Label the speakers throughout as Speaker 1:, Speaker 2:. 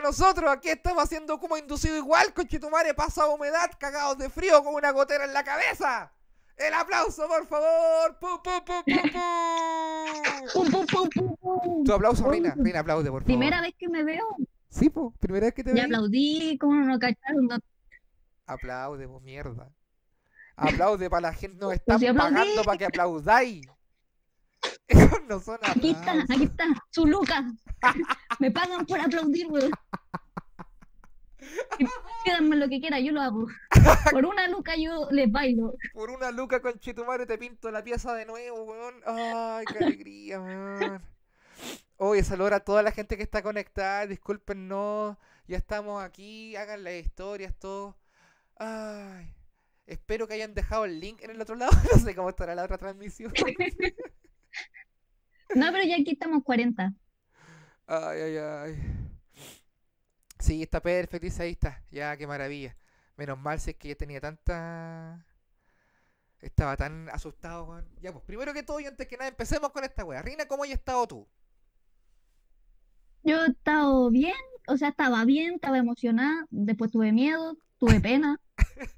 Speaker 1: nosotros aquí estamos haciendo como inducido igual, conchetumare, pasa humedad, cagados de frío con una gotera en la cabeza. El aplauso, por favor. ¡Pum, Tu aplauso, Reina. Reina, aplaude, por favor.
Speaker 2: Primera vez que me veo.
Speaker 1: Sí, po, primera vez que te veo.
Speaker 2: Ya aplaudí, ¿cómo no cacharon?
Speaker 1: Aplaude, vos mierda. Aplaude para la gente, nos están pagando para que aplaudáis. no son
Speaker 2: Aquí está, aquí está, su Lucas. Me pagan por aplaudir, weón. Pídanme lo que quiera, yo lo hago. Por una luca yo les bailo.
Speaker 1: Por una luca con Chitumare te pinto la pieza de nuevo, weón. Ay, qué alegría, weón. Oye, saludar a toda la gente que está conectada. Discúlpenos. Ya estamos aquí. Hagan las historias, todo. Ay. Espero que hayan dejado el link en el otro lado. No sé cómo estará la otra transmisión.
Speaker 2: No, pero ya aquí estamos 40.
Speaker 1: Ay, ay, ay. Sí, está perfecto, ahí está. Ya, qué maravilla. Menos mal si es que yo tenía tanta... Estaba tan asustado, con... Ya, pues, primero que todo y antes que nada, empecemos con esta wea. Rina, ¿cómo has estado tú?
Speaker 2: Yo he estado bien, o sea, estaba bien, estaba emocionada, después tuve miedo, tuve pena,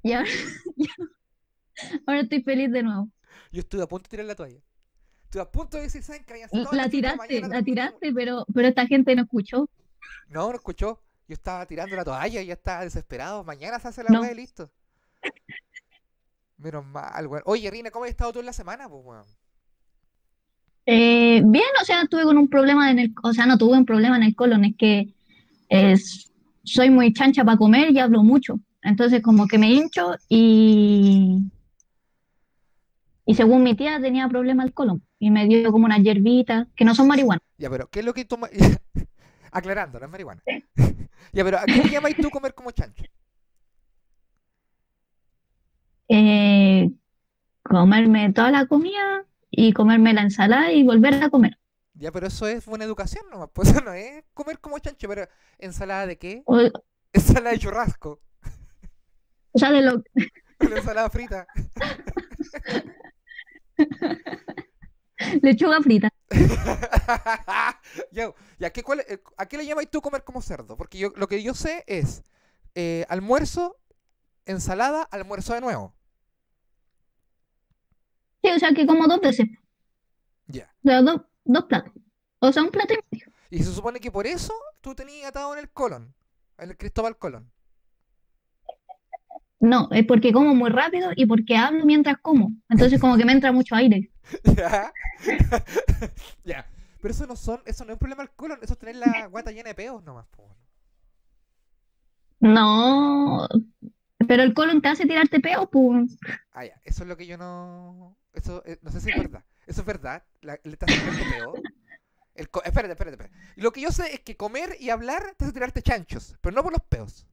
Speaker 2: y ahora, ahora estoy feliz de nuevo.
Speaker 1: Yo estuve a punto de tirar la toalla. Estuve a punto de decir, ¿saben que había
Speaker 2: La tiraste, la tiraste, pero, pero esta gente no escuchó.
Speaker 1: No, no escuchó. Yo estaba tirando la toalla y ya estaba desesperado. Mañana se hace la no. y listo. Menos mal, weón. Oye, Rina, ¿cómo has estado tú en la semana, pues, weón?
Speaker 2: Eh, bien, o sea, tuve con un problema en el, o sea, no tuve un problema en el colon, es que es, soy muy chancha para comer y hablo mucho. Entonces, como que me hincho y, y según mi tía tenía problema el colon y me dio como una hierbita que no son marihuana.
Speaker 1: Ya, pero ¿qué es lo que toma? Aclarando, no es marihuana. ya, pero ¿a qué le llamáis tú comer como chancho?
Speaker 2: Eh, comerme toda la comida y comerme la ensalada y volver a comer.
Speaker 1: Ya, pero eso es buena educación nomás. Pues eso no es comer como chancho, pero ¿ensalada de qué? ensalada de churrasco.
Speaker 2: O sea, de lo...
Speaker 1: Ensalada frita.
Speaker 2: Lechuga frita.
Speaker 1: Yo, ¿y qué, cuál, eh, ¿a qué le llamáis tú comer como cerdo? Porque yo lo que yo sé es eh, almuerzo, ensalada, almuerzo de nuevo.
Speaker 2: Sí, o sea que como dos veces.
Speaker 1: Ya.
Speaker 2: dos, dos platos. O sea, un plato y medio.
Speaker 1: Y se supone que por eso tú tenías atado en el colon, en el Cristóbal Colón.
Speaker 2: No, es porque como muy rápido y porque hablo mientras como. Entonces como que me entra mucho aire.
Speaker 1: Ya. ya. Pero eso no son, eso no es un problema del colon, eso es tener la guata llena de peos nomás, po.
Speaker 2: No, pero el colon te hace tirarte peo, pues.
Speaker 1: Ah, ya, eso es lo que yo no. Eso, eh, no sé si es verdad. Eso es verdad. La, le estás tirarte peo. El co- espérate, espérate, espérate. Lo que yo sé es que comer y hablar te hace tirarte chanchos, pero no por los peos.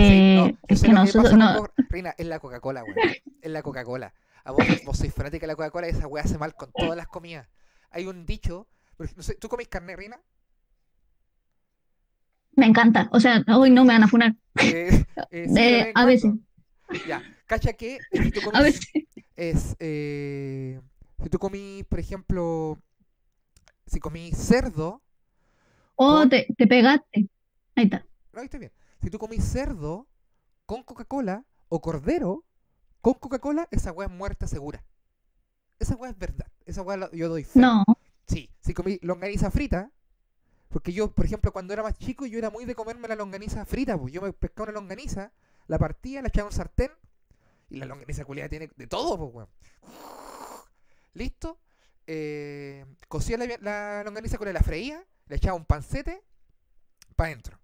Speaker 1: Sí,
Speaker 2: Eh,
Speaker 1: no, yo
Speaker 2: es que nosotros, no,
Speaker 1: Reina, es la Coca-Cola, weón. Es la Coca-Cola. A vos, vos sois fanática de la Coca-Cola y esa weá hace mal con todas las comidas. Hay un dicho, no sé, ¿tú comís carne, Reina?
Speaker 2: me encanta. O sea, hoy no me van a funar.
Speaker 1: Eh, eh, sí,
Speaker 2: Eh, a veces.
Speaker 1: Ya, cacha que si tú
Speaker 2: a
Speaker 1: comís,
Speaker 2: veces.
Speaker 1: es, eh, si tú comís, por ejemplo, si comís cerdo,
Speaker 2: Oh,
Speaker 1: con...
Speaker 2: te, te pegaste. Ahí está.
Speaker 1: No, ahí está bien. Si tú comís cerdo con Coca-Cola o cordero con Coca-Cola, esa weá es muerte segura. Esa weá es verdad. Esa weá yo doy fe.
Speaker 2: No,
Speaker 1: Sí, si comí longaniza frita, porque yo, por ejemplo, cuando era más chico, yo era muy de comerme la longaniza frita, pues yo me pescaba una longaniza, la partía, la echaba en un sartén, y la longaniza culiada tiene de todo, pues weón. ¿Listo? Eh, cocía la, la longaniza con la freía, le echaba un pancete, pa' adentro.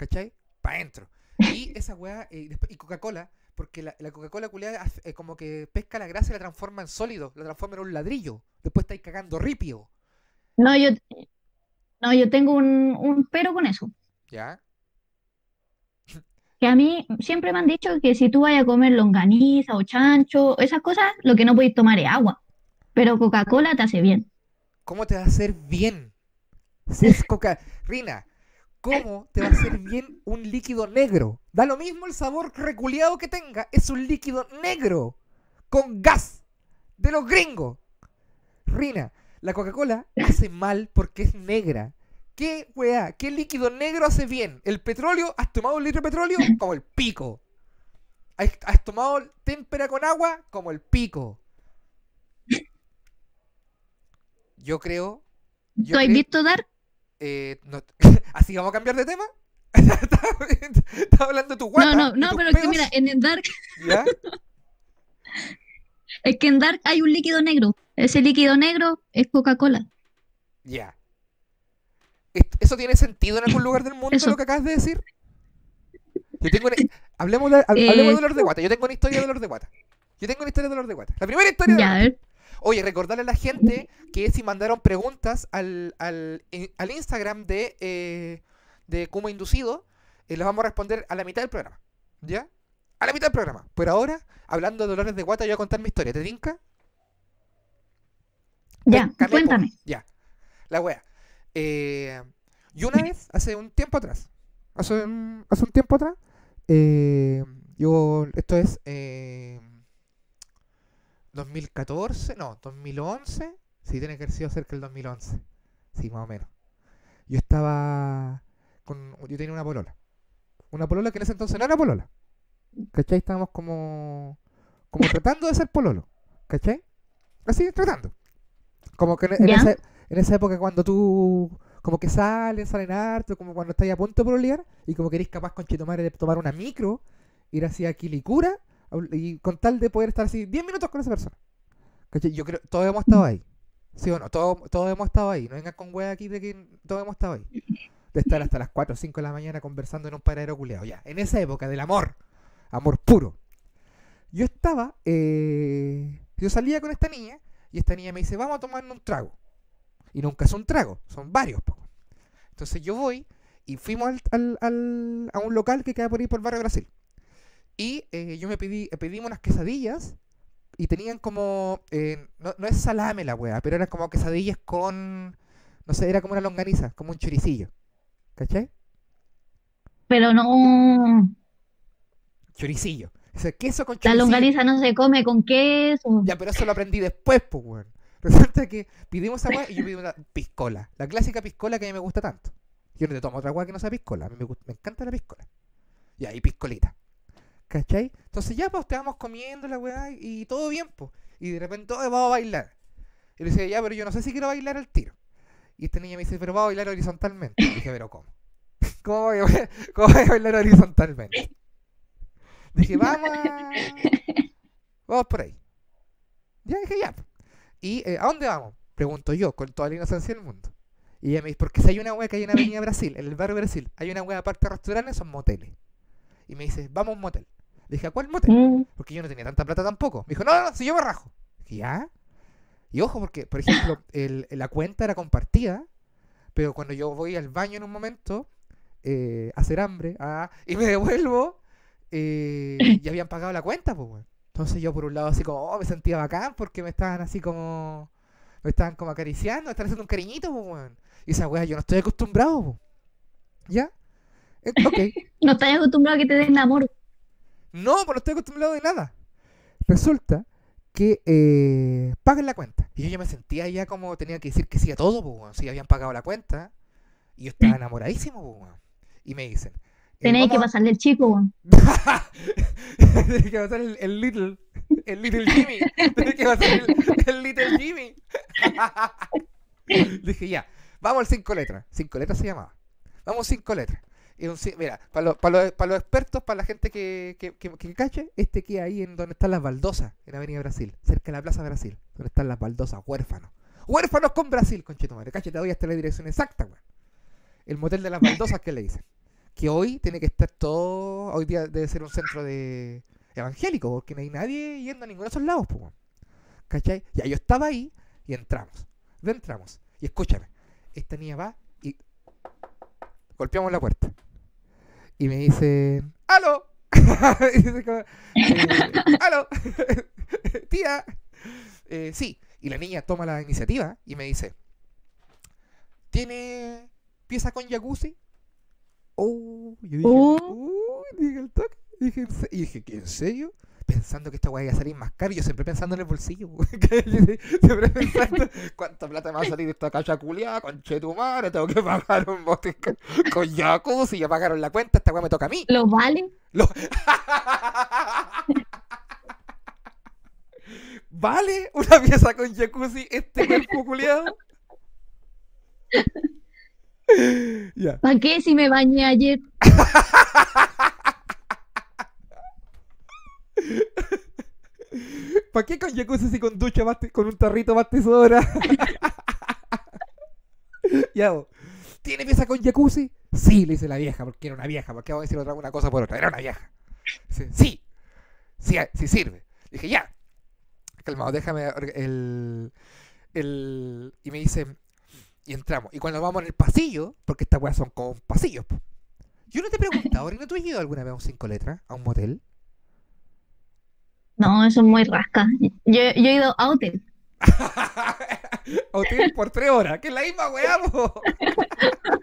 Speaker 1: ¿Cachai? Pa' adentro. Y esa weá, eh, y Coca-Cola, porque la, la Coca-Cola culiada eh, como que pesca la grasa y la transforma en sólido, la transforma en un ladrillo. Después estáis cagando ripio.
Speaker 2: no, yo, no, yo tengo un, un pero con eso.
Speaker 1: ¿Ya?
Speaker 2: Que a mí siempre me han dicho que si tú vayas a comer longaniza o chancho, esas cosas, lo que no podéis tomar es agua. Pero Coca-Cola te hace bien.
Speaker 1: ¿Cómo te va a hacer bien? Si es coca... Rina, ¿cómo te va a hacer bien un líquido negro? Da lo mismo el sabor reculeado que tenga, es un líquido negro, con gas, de los gringos. Rina, la Coca-Cola hace mal porque es negra. ¿Qué weá? ¿Qué líquido negro hace bien? ¿El petróleo? ¿Has tomado un litro de petróleo? Como el pico. ¿Has, has tomado témpera con agua? Como el pico. Yo creo. Yo
Speaker 2: ¿Tú has visto Dark?
Speaker 1: Eh, no- ¿Así vamos a cambiar de tema? Estaba hablando de tu guata.
Speaker 2: No, no, no, pero es que mira, en el Dark,
Speaker 1: ¿Ya?
Speaker 2: es que en Dark hay un líquido negro. Ese líquido negro es Coca-Cola.
Speaker 1: Ya. ¿Est- ¿Eso tiene sentido en algún lugar del mundo
Speaker 2: Eso.
Speaker 1: lo que acabas de decir? Yo tengo una- hablemos, de, hab-
Speaker 2: Eh,
Speaker 1: hablemos de dolor de guata. Yo tengo una historia de dolor de guata. Yo tengo una historia de dolor de guata. La primera historia de
Speaker 2: Ya, a ver.
Speaker 1: Oye, recordarle a la gente que si mandaron preguntas al, al, al Instagram de, eh, de Inducido, eh, las vamos a responder a la mitad del programa. ¿Ya? A la mitad del programa. Pero ahora, hablando de dolores de guata, yo voy a contar mi historia. ¿Te tinca?
Speaker 2: Ya, cuéntame.
Speaker 1: Ya. La wea. Eh, y una vez, hace un tiempo atrás, hace un, hace un tiempo atrás, eh, yo, esto es eh, 2014, no, 2011, sí, tiene que haber sido cerca del 2011, sí, más o menos. Yo estaba con, yo tenía una polola, una polola que en ese entonces no era polola, ¿cachai? Estábamos como, como tratando de ser pololo, ¿cachai? Así, tratando. Como que en, esa, en esa época cuando tú como que salen, salen harto, como cuando estás a punto de pololear y como que eres capaz con Chetumare de tomar una micro, ir así a Quilicura y con tal de poder estar así 10 minutos con esa persona. Yo creo, todos hemos estado ahí. ¿Sí o no? Todos, todos hemos estado ahí. No vengan con wea aquí de que todos hemos estado ahí. De estar hasta las 4 o 5 de la mañana conversando en un paradero culeado. Ya, en esa época del amor. Amor puro. Yo estaba, eh, yo salía con esta niña y esta niña me dice, vamos a tomar un trago. Y nunca es un trago, son varios. po. Entonces yo voy y fuimos al, al- al- a un local que queda por ahí por el barrio Brasil. Y eh, yo me pedí, pedimos unas quesadillas y tenían como, eh, no, no es salame la wea, pero eran como quesadillas con, no sé, era como una longaniza, como un choricillo. ¿Cachai?
Speaker 2: Pero no,
Speaker 1: Choricillo. O sea, queso con
Speaker 2: la
Speaker 1: choricillo.
Speaker 2: longaniza no se come con queso.
Speaker 1: Ya, pero eso lo aprendí después, pues, weón. Resulta que pedimos weá y yo pedí una piscola. La clásica piscola que a mí me gusta tanto. Yo no te tomo otra weá que no sea piscola. A mí me, gusta- me encanta la piscola. Y piscolita. ¿Cachai? Entonces ya, pues, estábamos comiendo la weá y, todo bien, pues. Y de repente, "Oye, vamos a bailar. Y le decía, ya, pero yo no sé si quiero bailar al tiro. Y esta niña me dice, pero vamos a bailar horizontalmente. Y dije, pero ¿cómo? ¿Cómo voy a, cómo voy a bailar horizontalmente? Dije, vamos a- Vamos por ahí. Ya dije, ya. ¿Y eh, a dónde vamos? Pregunto yo, con toda la inocencia del mundo. Y ella me dice, porque si hay una wea que hay en Avenida Brasil, en el barrio Brasil, hay una wea aparte de restaurantes, son moteles. Y me dice, vamos a un motel. Le dije, ¿a cuál motel?
Speaker 2: Mm,
Speaker 1: Porque yo no tenía tanta plata tampoco. Me dijo, no, no, no, si yo me rajo. Dije, ¿ya? Y ojo, porque, por ejemplo, el- la cuenta era compartida, pero cuando yo voy al baño en un momento, eh, a hacer hambre, ah, y me devuelvo, eh, y habían pagado la cuenta, pues, weón. Entonces yo por un lado así como, oh, me sentía bacán porque me estaban así como, me estaban como acariciando, me estaban haciendo un cariñito, pues, weón. Y esa weá, yo no estoy acostumbrado, pues. ¿Ya? Eh, ok.
Speaker 2: No estás acostumbrado a que te den amor.
Speaker 1: No, pues no estoy acostumbrado de nada. Resulta que eh, pagan la cuenta. Y yo ya me sentía ya como tenía que decir que sí a todo, pues, weón. Si habían pagado la cuenta. Y yo estaba enamoradísimo, pues, weón. Y me dicen.
Speaker 2: Tenéis que pasarle el chico, weón.
Speaker 1: Tenés que pasar el, el little. El little Jimmy. Tenés que pasar el, el little Jimmy. Dije, ya. Vamos al cinco letras. Cinco letras se llamaba. Vamos cinco letras. Mira, para los, para los, para los expertos, para la gente que, que, que, que cache, este queda ahí en donde están las baldosas, en Avenida Brasil, cerca de la Plaza Brasil, donde están las baldosas, huérfanos. Huérfanos con Brasil, conchetumare. Cache, te doy hasta la dirección exacta, weón. El motel de las baldosas que le dicen. Que hoy tiene que estar todo, hoy día debe ser un centro de evangélico, porque no hay nadie yendo a ninguno de esos lados, pues, weón. ¿Cachai? Ya yo estaba ahí y entramos. Entramos. Y escúchame, esta niña va y golpeamos la puerta. Y me dice, ¡Aló! Y como, eh, ¡Aló! Tía. Eh, sí. Y la niña toma la iniciativa y me dice, ¿tiene pieza con jacuzzi? Oh, yo dije,
Speaker 2: Oh.
Speaker 1: Dije el toque. Y dije, ¿qué, ¿en serio? Pensando que esta weá iba a salir más caro, y yo siempre pensando en el bolsillo, weón. siempre pensando cuánta plata me va a salir esta cacha culiada, conche tu madre, tengo que pagar un bote con, con jacuzzi, ya pagaron la cuenta, esta weá me toca a mí.
Speaker 2: ¿Lo vale?
Speaker 1: Lo- ¿Vale una pieza con jacuzzi este cuerpo culiado? ya.
Speaker 2: ¿Para qué si me bañé ayer?
Speaker 1: ¿Para qué con jacuzzi si con ducha con un tarrito más te sobra? ya. ¿Tiene pieza con jacuzzi? Sí, le dice la vieja, porque era una vieja. ¿Por qué vamos a decir otra una cosa por otra? Era una vieja. Dice, sí, sí, sí sirve. Dije, ya. Calmado, déjame el, el... Y me dice, y entramos. Y cuando vamos en el pasillo, porque estas weas son como pasillos. Yo no te he preguntado, Orina, ¿tú has ido alguna vez a un cinco letras? ¿A un motel?
Speaker 2: No, eso es muy rasca. Yo, yo he ido a hotel.
Speaker 1: Hotel por tres horas, que es la misma weá.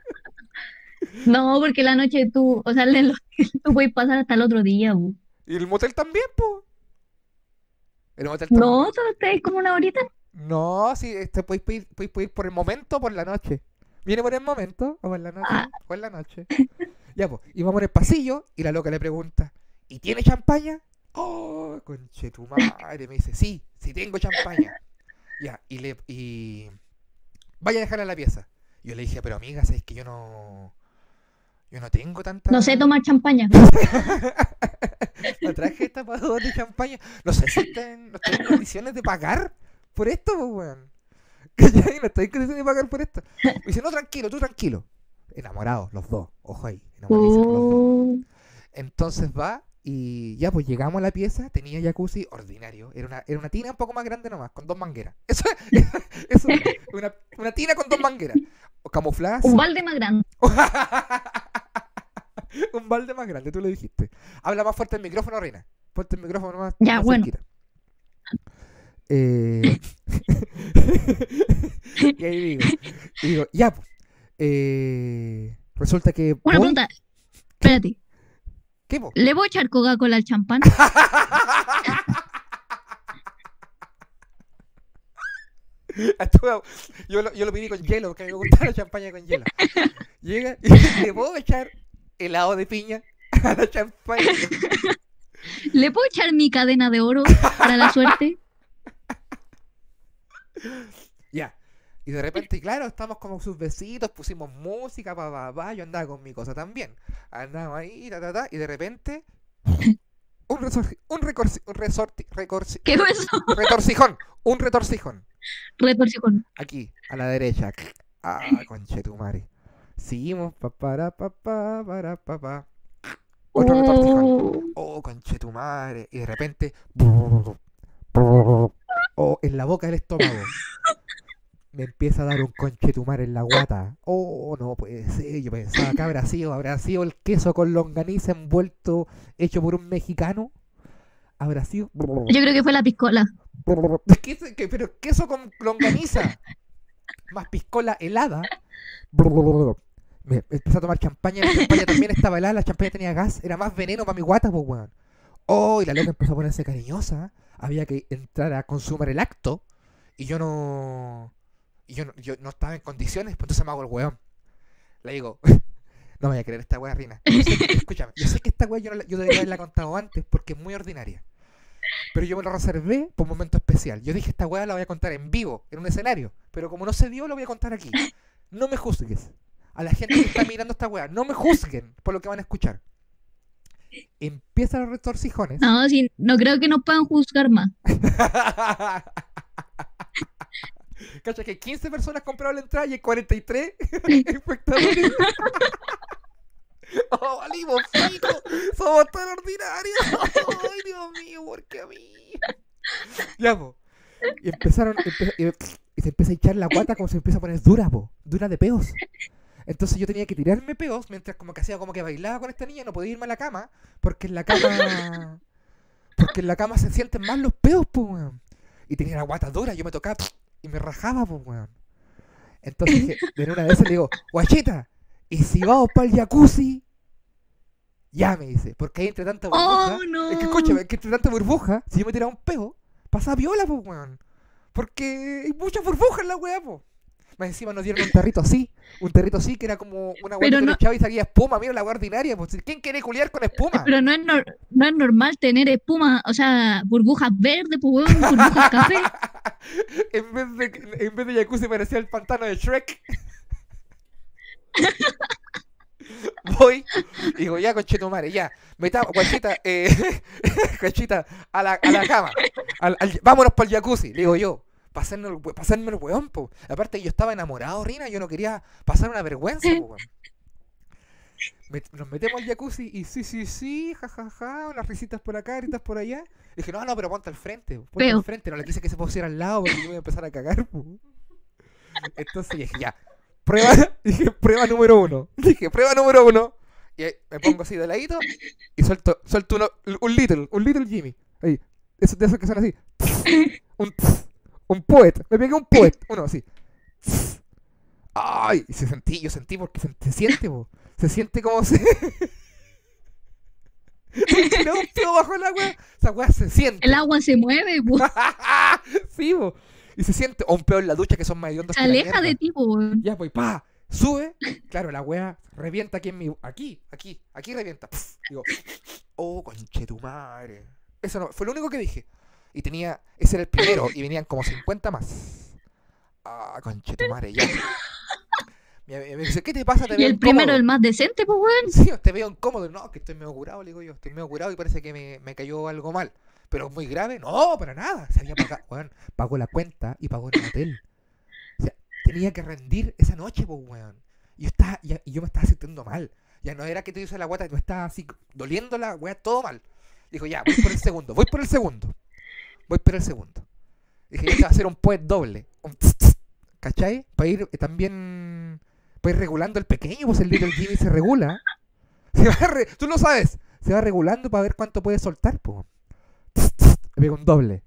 Speaker 2: No, porque la noche tú, o sea, el tú puedes pasar hasta el otro día. bu.
Speaker 1: Y el motel también, po. El motel también.
Speaker 2: No, solo estáis como una horita.
Speaker 1: No, sí, este, podéis, pedir- podéis pedir por el momento o por la noche. ¿Viene por el momento o por la noche?
Speaker 2: Ah.
Speaker 1: O en la noche. ya, pues. Y vamos en el pasillo y la loca le pregunta, ¿y tiene champaña? Oh, conche tu madre. Me dice, sí, sí tengo champaña. Ya, y le y vaya a dejarla en la pieza. Yo le dije, pero amiga, ¿sabes que yo no yo no tengo tanta
Speaker 2: No sé tomar champaña.
Speaker 1: no traje tapador de champaña. No sé si está en, no estoy en condiciones de pagar por esto, pues, weón. ¿Cachai? No estoy en condiciones de pagar por esto. Me dice, no, tranquilo, tú tranquilo. Enamorados, los dos. Ojo ahí. enamoradísimos los dos.
Speaker 2: Oh,
Speaker 1: Entonces va y ya, pues llegamos a la pieza. Tenía jacuzzi ordinario. Era una, era una tina un poco más grande nomás, con dos mangueras. Eso es eso es una, una tina con dos mangueras. O camufladas.
Speaker 2: un balde más grande.
Speaker 1: un balde más grande, tú lo dijiste. Habla más fuerte el micrófono, Reina. Fuerte el micrófono más,
Speaker 2: Ya,
Speaker 1: más
Speaker 2: bueno.
Speaker 1: Eh, y ahí digo, digo, ya, pues. Eh, resulta que.
Speaker 2: Una
Speaker 1: voy-
Speaker 2: pregunta. Espérate.
Speaker 1: ¿Qué, po?
Speaker 2: ¿Le puedo echar Coca-Cola al champán?
Speaker 1: Yo, lo, yo lo pedí con hielo, porque a mí me gusta la champaña con hielo. Llega y le puedo echar helado de piña a la champaña.
Speaker 2: ¿Le puedo echar mi cadena de oro para la suerte?
Speaker 1: Y de repente, claro, estamos como sus besitos, pusimos música, pa, pa, pa, yo andaba con mi cosa también. Andaba ahí, ta, ta, ta, y de repente, un resorci- un recorci- un resorti- recorci-
Speaker 2: ¿Qué fue eso?
Speaker 1: retorcijón, un retorcijón.
Speaker 2: Retorcijón.
Speaker 1: Aquí, a la derecha. Ah, conchetumare. Seguimos. Pa, para, pa, pa, para, pa, pa. Otro retorcijón.
Speaker 2: Oh,
Speaker 1: Oh, conchetumare. Y de repente. Oh, en la boca del estómago. Me empieza a dar un conchetumare en la guata. Oh, no puede ser. Yo pensaba que habrá sido, habrá sido el queso con longaniza envuelto, hecho por un mexicano. Habrá sido.
Speaker 2: yo creo que fue la piscola.
Speaker 1: ¿Qué qué- pero queso con longaniza. Más piscola helada. Me empecé a tomar champaña. La champaña también estaba helada. La champaña tenía gas. Era más veneno para mi guata, pues, weón. Oh, y la loca empezó a ponerse cariñosa. Había que entrar a consumar el acto. Y yo no. Y yo no, yo no estaba en condiciones. Pues entonces me hago el weón. Le digo. No me voy a creer esta weá, Rina. Yo sé que- escúchame, yo sé que esta weá yo, no la- yo debería haberla contado antes porque es muy ordinaria. Pero yo me lo reservé por un momento especial. Yo dije, esta weá la voy a contar en vivo, en un escenario. Pero como no se dio, lo voy a contar aquí. No me juzgues. A la gente que está mirando esta weá, no me juzguen por lo que van a escuchar. Empiezan los retorcijones.
Speaker 2: No, sí, no creo que nos puedan juzgar más.
Speaker 1: Cacha que 15 personas compraron la entrada y hay 43 espectadores. ¡Oh, valimos pico! ¡Somos tan ordinarios! ¡Ay, Dios mío, por qué a mí! Ya, po. Y empezaron, empe- y, se empieza a echar la guata como se empieza a poner dura, po. Dura de peos. Entonces yo tenía que tirarme peos mientras como que hacía como que bailaba con esta niña, no podía irme a la cama, porque en la cama... Porque en la cama se sienten más los peos, po, weón. Y tenía la guata dura, yo me tocaba y me rajaba, pues, weón. Entonces, dije- en una de esas le digo, guachita, ¿y si vamos para el jacuzzi? Ya me dice, porque ahí entre tanta burbuja.
Speaker 2: Oh, no.
Speaker 1: Es que escúchame, es que entre tanta burbuja, si yo me tiraba un peo, pasaba viola, pues, weón. Porque hay muchas burbujas en la weá, pues. Más encima nos dieron un tarrito así, un tarrito así que era como una guatita
Speaker 2: no-
Speaker 1: y salía espuma, mira la weá ordinaria, pues. ¿Quién quiere culiar con espuma?
Speaker 2: Pero no es, nor- no es normal tener espuma, o sea, burbujas verdes, pues, burbujas café.
Speaker 1: en, vez de, en vez de jacuzzi parecía el pantano de Shrek. Voy y digo, ya, conchetumare, ya. Metamos, guachita, eh, guachita, a la, a la cama. Al- al- vámonos para el jacuzzi, le digo yo. Pasarme el, pasarme el weón, po. Aparte, yo estaba enamorado, Rina, yo no quería pasar una vergüenza, po, weón. Met- nos metemos al jacuzzi y sí, sí, sí, jajaja, unas risitas por acá, gritas por allá. dije, no, no, pero ponte al frente, ponte
Speaker 2: Peo.
Speaker 1: al frente. No le quise que se pusiera al lado porque yo voy a empezar a cagar, po. Entonces dije, ya, prueba, dije, prueba número uno. Dije, prueba número uno. Y ahí me pongo así de ladito y suelto, suelto uno, un little, un little Jimmy. Ahí, esos de esos que son así. Un, un poet. Me pegué un poet. Uno así. Ay, y se sentí, yo sentí porque se, se siente, po. Se siente como se. Un peo bajo el agua. Esa weá se siente.
Speaker 2: El agua se mueve, pues,
Speaker 1: sí, po. Y se siente. O un peo en la ducha que son más hediondos
Speaker 2: se aleja de ti, weón.
Speaker 1: Ya, pues, pa, sube. Claro, la wea revienta aquí en mi. Aquí, aquí, aquí revienta. Digo, oh, conche tu madre. Eso no, fue lo único que dije. Y tenía. Ese era el primero, y venían como 50 más. Ah, conche tu madre, ya. Me, dice, ¿qué te pasa? Te
Speaker 2: Y
Speaker 1: veo
Speaker 2: el primero,
Speaker 1: incómodo".
Speaker 2: el más decente, pues, weón.
Speaker 1: Sí, te veo incómodo. No, que estoy medio curado, le digo yo. Estoy medio curado y parece que me, me cayó algo mal. Pero muy grave. No, para nada. Se había pagado. Weón, pagó la cuenta y pagó en el hotel. O sea, tenía que rendir esa noche, pues, weón. Y yo, estaba, ya- y yo me estaba sintiendo mal. Ya no era que te hice la guata, me estaba así doliendo la weá, todo mal. Dijo, ya, voy por el segundo, voy por el segundo. Voy por el segundo. Dije, ya te va a hacer un poet doble. Un tss, ¿Cachai? Para ir eh, también. Para ir regulando el pequeño, pues el Little Jimmy se regula. Se va re- Tú lo sabes. Se va regulando para ver cuánto puede soltar, pues. Me pego un doble.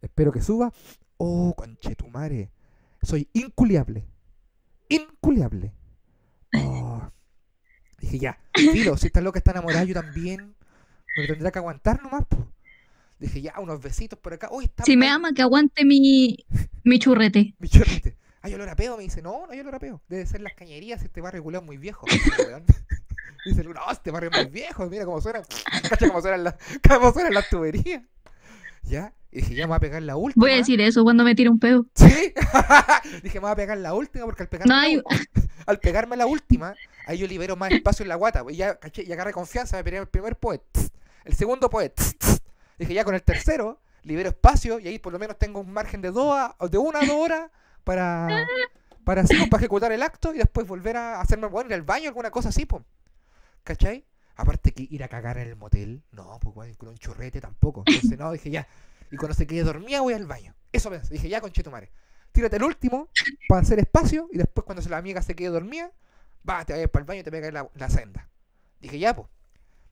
Speaker 1: Espero que suba. Oh, conchetumare. Soy inculiable. Inculiable. Oh. Dije, ya. Filo, si esta loca está enamorada, yo también. Me tendrá que aguantar nomás, pues. Dije, ya, unos besitos por acá. Uy, está
Speaker 2: Si me ama, que aguante mi, mi churrete.
Speaker 1: mi chorrete. Ah, yo lo rapeo, me dice, no, no, yo lo rapeo. Debe ser las cañerías, este barrio culeo es muy viejo. Dice no, este barrio es muy viejo, mira cómo suena. Cacha cómo suenan las, cómo suenan las tuberías. Ya, y dije, ya me voy a pegar la última.
Speaker 2: Voy a decir eso cuando me tire un pedo.
Speaker 1: Sí. dije, me voy a pegar la última porque al pegarme,
Speaker 2: No
Speaker 1: la al pegarme la última, ahí yo libero más espacio en la guata. Y ya, caché, y agarré confianza, me pegué el primer poet. El segundo poet. Dije, ya con el tercero, libero espacio y ahí por lo menos tengo un margen de dos a- de una a dos horas para, para, así, pues, para ejecutar el acto y después volver a hacerme, bueno, ir al baño, alguna cosa así, pues. ¿Cachai? Aparte que ir a cagar en el motel, no, pues bueno, con un churrete tampoco. Entonces, no, dije ya. Y cuando se quede dormida voy al baño. Eso pensé. Dije, ya, conchetumare. Tírate el último para hacer espacio y después cuando la amiga se quede dormida, va, te vayas para el baño y te pegas la, la senda. Dije, ya, pues.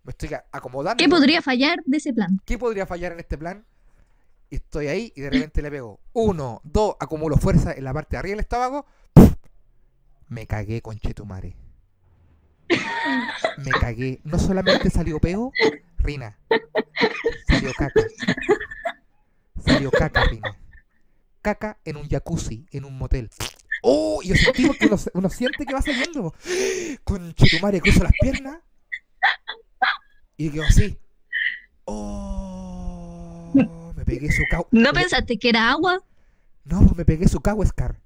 Speaker 1: Me estoy acomodando.
Speaker 2: ¿Qué podría fallar de ese plan?
Speaker 1: ¿Qué podría fallar en este plan? Y estoy ahí y de repente le pego uno, dos, acumulo fuerza en la parte de arriba del estómago. Me cagué con Chetumare. Me cagué. No solamente salió peo, Rina. Salió caca. Salió caca, Rina. Caca en un jacuzzi, en un motel. ¡Oh! Y yo sentí porque uno, uno siente que va saliendo. Con Chetumare cruzo las piernas. Y quedo así. ¡Oh! Me pegué su cau.
Speaker 2: ¿No pensaste que era agua?
Speaker 1: No, pues me pegué su Scar.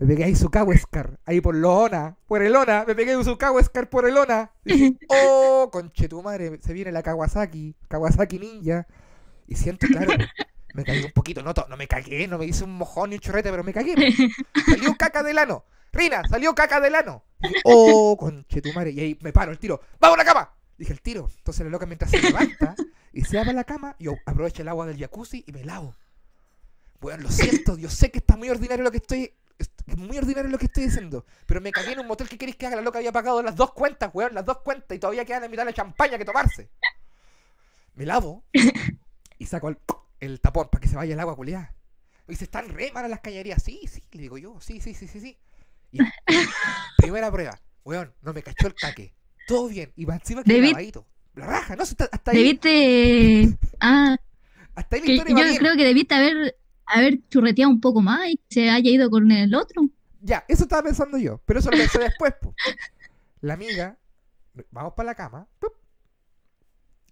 Speaker 1: Me pegué ahí su Scar. Ahí por Lona. Por Elona. Me pegué su Scar por Elona. Dije, oh, conche tu madre. Se viene la Kawasaki. Kawasaki Ninja. Y siento, claro, me caí un poquito. No, no me cagué, no me hice un mojón ni un chorrete, pero me cagué. Salió caca del ano. Rina, salió caca del ano. Dije, oh, conche tu madre. Y ahí me paro el tiro. ¡Vamos a la cama! Dije el tiro. Entonces la loca mientras se levanta y se va a la cama, yo aprovecho el agua del jacuzzi y me lavo. Bueno, lo siento, yo sé que está muy ordinario lo que estoy. es muy ordinario lo que estoy diciendo. Pero me cagué en un motel que queréis que haga. La loca había pagado las dos cuentas, weón, las dos cuentas. Y todavía quedan la mitad de la champaña que tomarse. Me lavo y saco el, tapón para que se vaya el agua culiada. Me dice, ¿están re malas las cañerías? Sí, sí, le digo yo, sí, sí, sí, sí, sí. Y primera prueba, weón, no me cachó el caque. Todo bien. Y va encima que
Speaker 2: Debí-
Speaker 1: lavadito. La raja, no, hasta, hasta ahí.
Speaker 2: Debiste. Ah,
Speaker 1: Hasta ahí la historia va
Speaker 2: yo
Speaker 1: bien.
Speaker 2: creo que debiste haber, haber churreteado un poco más y se haya ido con el otro.
Speaker 1: Ya, eso estaba pensando yo, pero eso lo pensé después. po. La amiga, vamos para la cama. ¡pup!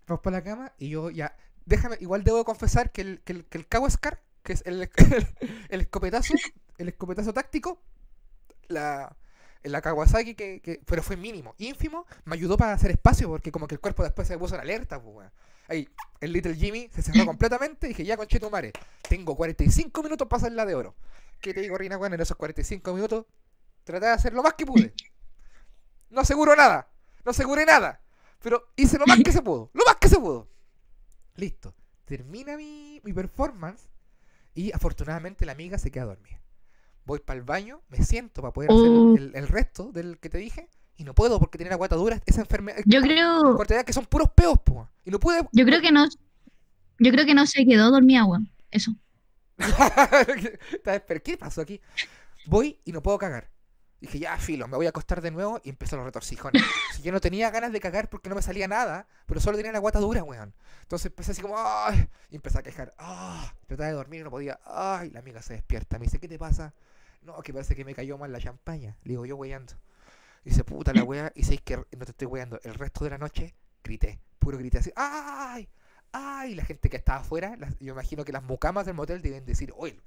Speaker 1: Vamos para la cama y yo ya. Déjame, igual debo confesar que el, que el, que el Kawascar, que es el, el, el escopetazo, el escopetazo táctico, la, la Kawasaki, que, que- pero fue mínimo, ínfimo, me ayudó para hacer espacio porque como que el cuerpo después se puso en alerta. Pues, weón. Ahí, el Little Jimmy se cerró completamente y dije, ya conche tu madre, tengo 45 minutos para hacerla de oro. ¿Qué te digo, Rina? Bueno, en esos 45 minutos traté de hacer lo más que pude. No aseguro nada, no aseguré nada, pero hice lo más que se pudo, lo más que se pudo. Listo, termina mi, mi performance y afortunadamente la amiga se queda dormida. Voy para el baño, me siento para poder hacer
Speaker 2: Oh.
Speaker 1: el, resto del que te dije y no puedo porque tiene la guata dura, esa enfermedad,
Speaker 2: Yo creo,
Speaker 1: que son puros peos, po, y no pude
Speaker 2: yo creo que no, yo creo que no se quedó dormida agua. Eso.
Speaker 1: Estaba, ¿Pero qué pasó aquí? Voy y no puedo cagar. Dije, ya, filo, me voy a acostar de nuevo y empezó los retorcijones. Si yo no tenía ganas de cagar porque no me salía nada, pero solo tenía la guata dura, weón. Entonces empecé así como, ¡ay! Y empecé a quejar, ¡ay! Trataba de dormir y no podía, ¡ay! La amiga se despierta. Me dice, ¿qué te pasa? No, que parece que me cayó mal la champaña. Le digo, yo weyando. Dice, puta la wea. Y sé que no te estoy weyando. El resto de la noche grité, puro grité así, ¡ay! ¡ay! La gente que estaba afuera, yo imagino que las mucamas del motel deben decir, ¡oye!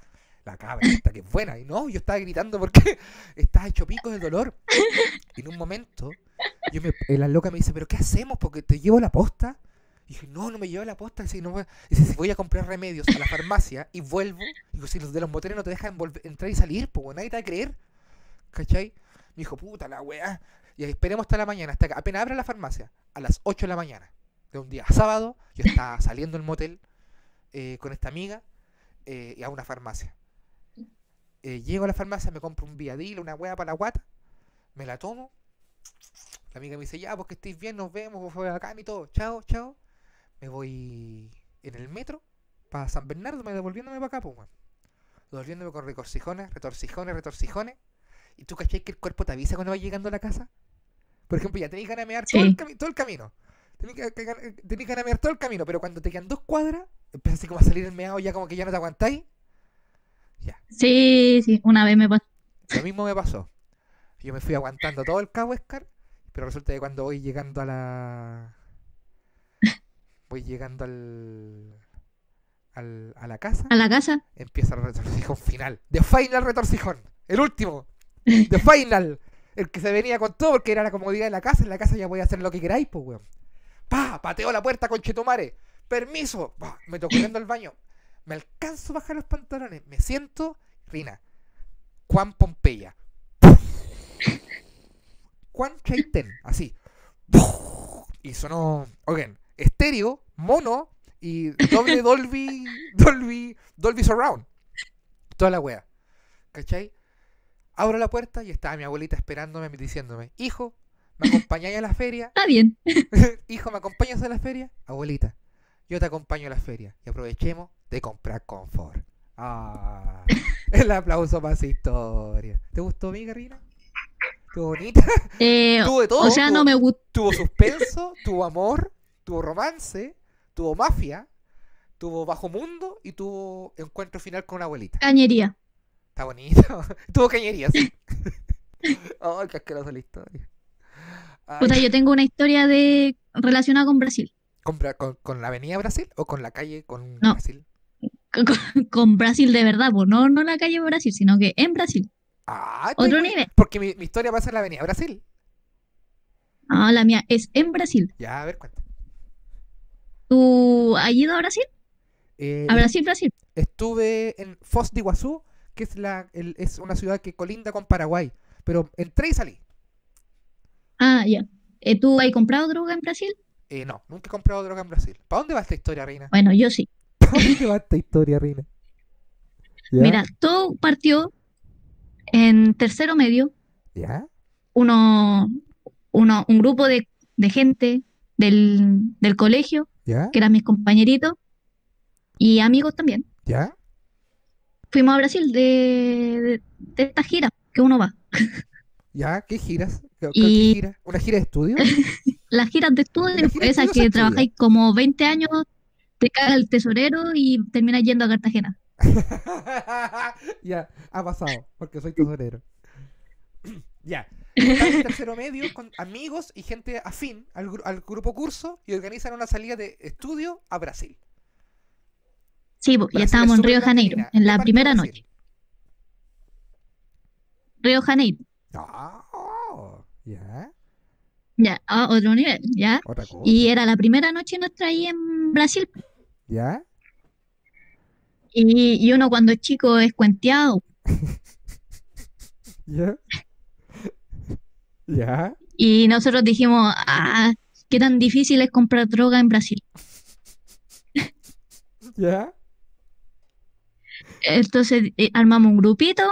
Speaker 1: La cabra esta que es buena. Y no, yo estaba gritando porque estaba hecho pico de dolor. Y en un momento, yo me, eh, la loca me dice, ¿pero qué hacemos? Porque te llevo la posta. Y dije, no, no me llevo la posta. Dice, no, si voy a comprar remedios a la farmacia y vuelvo, digo, si los de los moteles no te dejan entrar y salir, pues nadie te va a creer. ¿Cachai? Me dijo, puta la weá. Y ahí esperemos hasta la mañana, hasta que apenas abra la farmacia, a las 8 de la mañana, de un día sábado, yo estaba saliendo del motel eh, con esta amiga eh, y a una farmacia. Eh, llego a la farmacia, me compro un viadil, una hueá para la guata, me la tomo. La amiga me dice, ya, porque estéis bien, nos vemos, fue bacán y todo. Chao, chao. Me voy en el metro para San Bernardo, me devolviéndome para acá, pues, weón. Devolviéndome con retorcijones, retorcijones, retorcijones. ¿Y tú cachai que el cuerpo te avisa cuando vas llegando a la casa? Por ejemplo, ya tenéis ganas de mear todo, el todo el camino. Tenéis ganas de mear todo el camino, pero cuando te quedan dos cuadras, empieza así como a salir el meado ya como que ya no te aguantáis. Ya.
Speaker 2: Sí, sí, una vez me pasó.
Speaker 1: Lo mismo me pasó. Yo me fui aguantando todo el cabo Escar, pero resulta que cuando voy llegando a la. Voy llegando al. al a la casa,
Speaker 2: A la casa.
Speaker 1: empieza el retorcijón final. The Final Retorcijón. El último. The Final. El que se venía con todo porque era la comodidad de la casa. En la casa ya voy a hacer lo que queráis, pues, weón. Pa, pateo la puerta con Chetumare. permiso. Bah, me tocó corriendo al baño. Me alcanzo a bajar los pantalones. Me siento, Rina. Juan Pompeya. Juan Chaitén, así. Y sonó, oigan, estéreo, mono y doble Dolby, Dolby, Dolby Surround. Toda la wea. ¿Cachai? Abro la puerta y estaba mi abuelita esperándome diciéndome, hijo, ¿me acompañáis a la feria?
Speaker 2: Está bien.
Speaker 1: hijo, ¿me acompañas a la feria? Abuelita, yo te acompaño a la feria y aprovechemos de comprar confort. Ah, el aplauso para esa historia. ¿Te gustó mi Rina? ¿Estuvo bonita?
Speaker 2: Eh,
Speaker 1: Tuvo de todo.
Speaker 2: o sea,
Speaker 1: tuvo-
Speaker 2: no me gustó.
Speaker 1: Tuvo suspenso, tuvo amor, tuvo romance, tuvo mafia, tuvo bajo mundo y tuvo encuentro final con una abuelita.
Speaker 2: Cañería.
Speaker 1: Está bonito. tuvo cañerías. Ay, qué asquerosa la historia. Ay,
Speaker 2: Puta, yo tengo una historia de relacionada con Brasil.
Speaker 1: ¿con, con- con la avenida Brasil o con la calle con
Speaker 2: No.
Speaker 1: Brasil?
Speaker 2: Con, Brasil de verdad, pues no, no la calle Brasil, sino que en Brasil.
Speaker 1: Ah,
Speaker 2: Otro nivel.
Speaker 1: Porque mi, mi historia va a ser la avenida Brasil.
Speaker 2: Ah, la mía es en Brasil.
Speaker 1: Ya, a ver, cuenta.
Speaker 2: ¿Tú has ido a Brasil?
Speaker 1: Eh,
Speaker 2: A Brasil, Brasil.
Speaker 1: Estuve en Foz de Iguazú, que es, la, el- es una ciudad que colinda con Paraguay. Pero entré y salí.
Speaker 2: Ah, ya. Eh, ¿Tú has comprado droga en Brasil?
Speaker 1: Eh, no, nunca he comprado droga en Brasil. ¿Para dónde va esta historia, Reina?
Speaker 2: Bueno, yo sí.
Speaker 1: ¿Para dónde va esta historia, Reina? ¿Ya?
Speaker 2: Mira, todo partió en tercero medio,
Speaker 1: ¿Ya?
Speaker 2: uno, uno, un grupo de, de gente del, del colegio,
Speaker 1: ¿Ya?
Speaker 2: que eran mis compañeritos, y amigos también.
Speaker 1: ¿Ya?
Speaker 2: Fuimos a Brasil de, de, de esta gira que uno va.
Speaker 1: ¿Ya? ¿Qué giras? ¿Qué, qué
Speaker 2: Y-
Speaker 1: gira? ¿Una gira de estudio?
Speaker 2: Las giras de estudio,
Speaker 1: de
Speaker 2: esas que trabajáis como 20 años, te caga el tesorero y terminas yendo a Cartagena.
Speaker 1: ya, ha pasado, porque soy tesorero. ya. En tercero medio con amigos y gente afín al, gru- al grupo curso y organizan una salida de estudio a Brasil.
Speaker 2: Sí,
Speaker 1: Brasil
Speaker 2: estábamos
Speaker 1: es
Speaker 2: en Río Janeiro, en
Speaker 1: ¿Qué
Speaker 2: la primera noche. Río Janeiro,
Speaker 1: Ah, ya,
Speaker 2: ya, a otro nivel, ya.
Speaker 1: otra cosa.
Speaker 2: Y era la primera noche nuestra ahí en Brasil.
Speaker 1: ¿Ya?
Speaker 2: Y, y uno cuando es chico es cuenteado.
Speaker 1: ¿Ya? ¿Ya?
Speaker 2: Y nosotros dijimos, ah, qué tan difícil es comprar droga en Brasil.
Speaker 1: ¿Ya?
Speaker 2: Entonces eh, armamos un grupito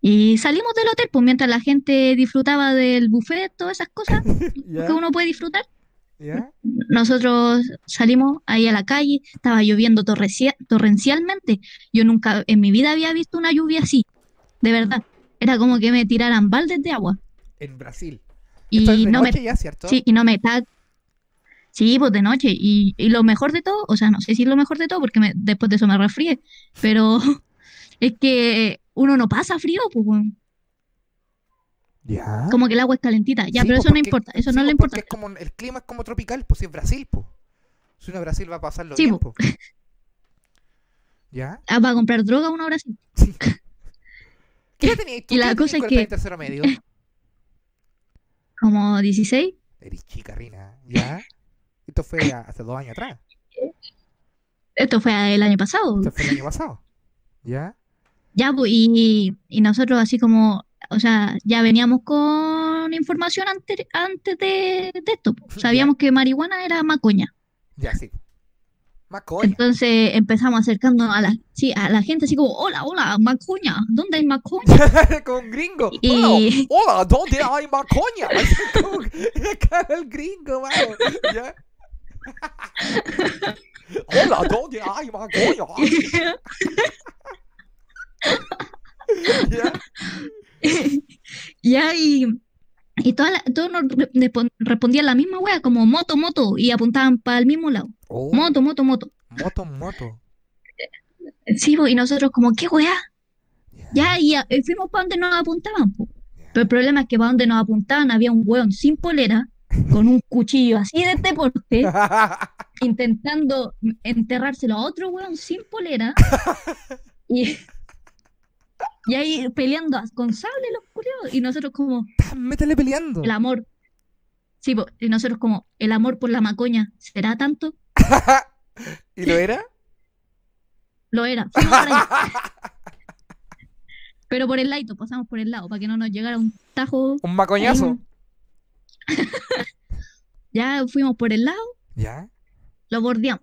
Speaker 2: y salimos del hotel, pues mientras la gente disfrutaba del buffet, todas esas cosas
Speaker 1: ¿Ya?
Speaker 2: que uno puede disfrutar.
Speaker 1: ¿Ya?
Speaker 2: Nosotros salimos ahí a la calle, estaba lloviendo torrencia- torrencialmente. Yo nunca en mi vida había visto una lluvia así, de verdad. Era como que me tiraran baldes de agua.
Speaker 1: En Brasil. Esto es
Speaker 2: Y
Speaker 1: de
Speaker 2: no me,
Speaker 1: noche ya, ¿cierto?
Speaker 2: sí, y no me Sí, pues de noche. Y, y lo mejor de todo, o sea, no sé si es lo mejor de todo porque me- después de eso me resfrié, pero es que uno no pasa frío, pues.
Speaker 1: ¿Ya?
Speaker 2: como que el agua es calentita. Ya,
Speaker 1: Sí,
Speaker 2: pero
Speaker 1: pues,
Speaker 2: eso no importa, eso
Speaker 1: sí,
Speaker 2: no le
Speaker 1: pues,
Speaker 2: importa.
Speaker 1: es como, el clima es como tropical, pues si es Brasil, pues. Si uno a Brasil va a pasarlo
Speaker 2: Sí,
Speaker 1: bien,
Speaker 2: po.
Speaker 1: pues. ¿Ya?
Speaker 2: Ah, va a comprar droga una hora sí.
Speaker 1: ¿Qué tenías tú?
Speaker 2: Y la
Speaker 1: ¿Qué edad
Speaker 2: cosa es que-
Speaker 1: tercero medio?
Speaker 2: Como 16.
Speaker 1: Eres chica, Rina. ¿Ya? Esto fue hace dos años atrás.
Speaker 2: Esto fue el año pasado.
Speaker 1: Esto fue el año pasado. ¿Ya?
Speaker 2: Ya, pues, y, y nosotros así como, o sea, ya veníamos con información antes, antes de, de esto. Sabíamos que marihuana era macoña.
Speaker 1: Ya, sí. Macoña.
Speaker 2: Entonces empezamos acercándonos a la, sí, a la gente así como, hola, hola, macoña, ¿dónde hay macoña?
Speaker 1: Con gringo.
Speaker 2: Y-
Speaker 1: Hola, hola, ¿dónde hay macoña? Como del gringo, mano. ¿Ya? Hola, ¿dónde hay macoña? ¿Ya?
Speaker 2: Ya, y, y todas la- todos nos re- respon- respondían la misma wea, como moto, moto, y apuntaban para el mismo lado.
Speaker 1: Oh,
Speaker 2: Moto, moto, moto.
Speaker 1: moto, moto.
Speaker 2: Sí, y nosotros como, ¿qué wea? Ya, y a- y fuimos para donde nos apuntaban. po. Pero el problema es que para donde nos apuntaban había un weón sin polera, con un cuchillo así de este porte, intentando enterrárselo a otro weón sin polera. Y, y ahí peleando con sable los culiados. Y nosotros como,
Speaker 1: Métele peleando.
Speaker 2: el amor. Sí, po, y nosotros como, el amor por la macoña, ¿será tanto?
Speaker 1: ¿Y lo era?
Speaker 2: Lo era. Pero por el lado, pasamos por el lado, para que no nos llegara un tajo.
Speaker 1: ¿Un macoñazo?
Speaker 2: Ya fuimos por el lado,
Speaker 1: ¿Ya?
Speaker 2: lo bordeamos.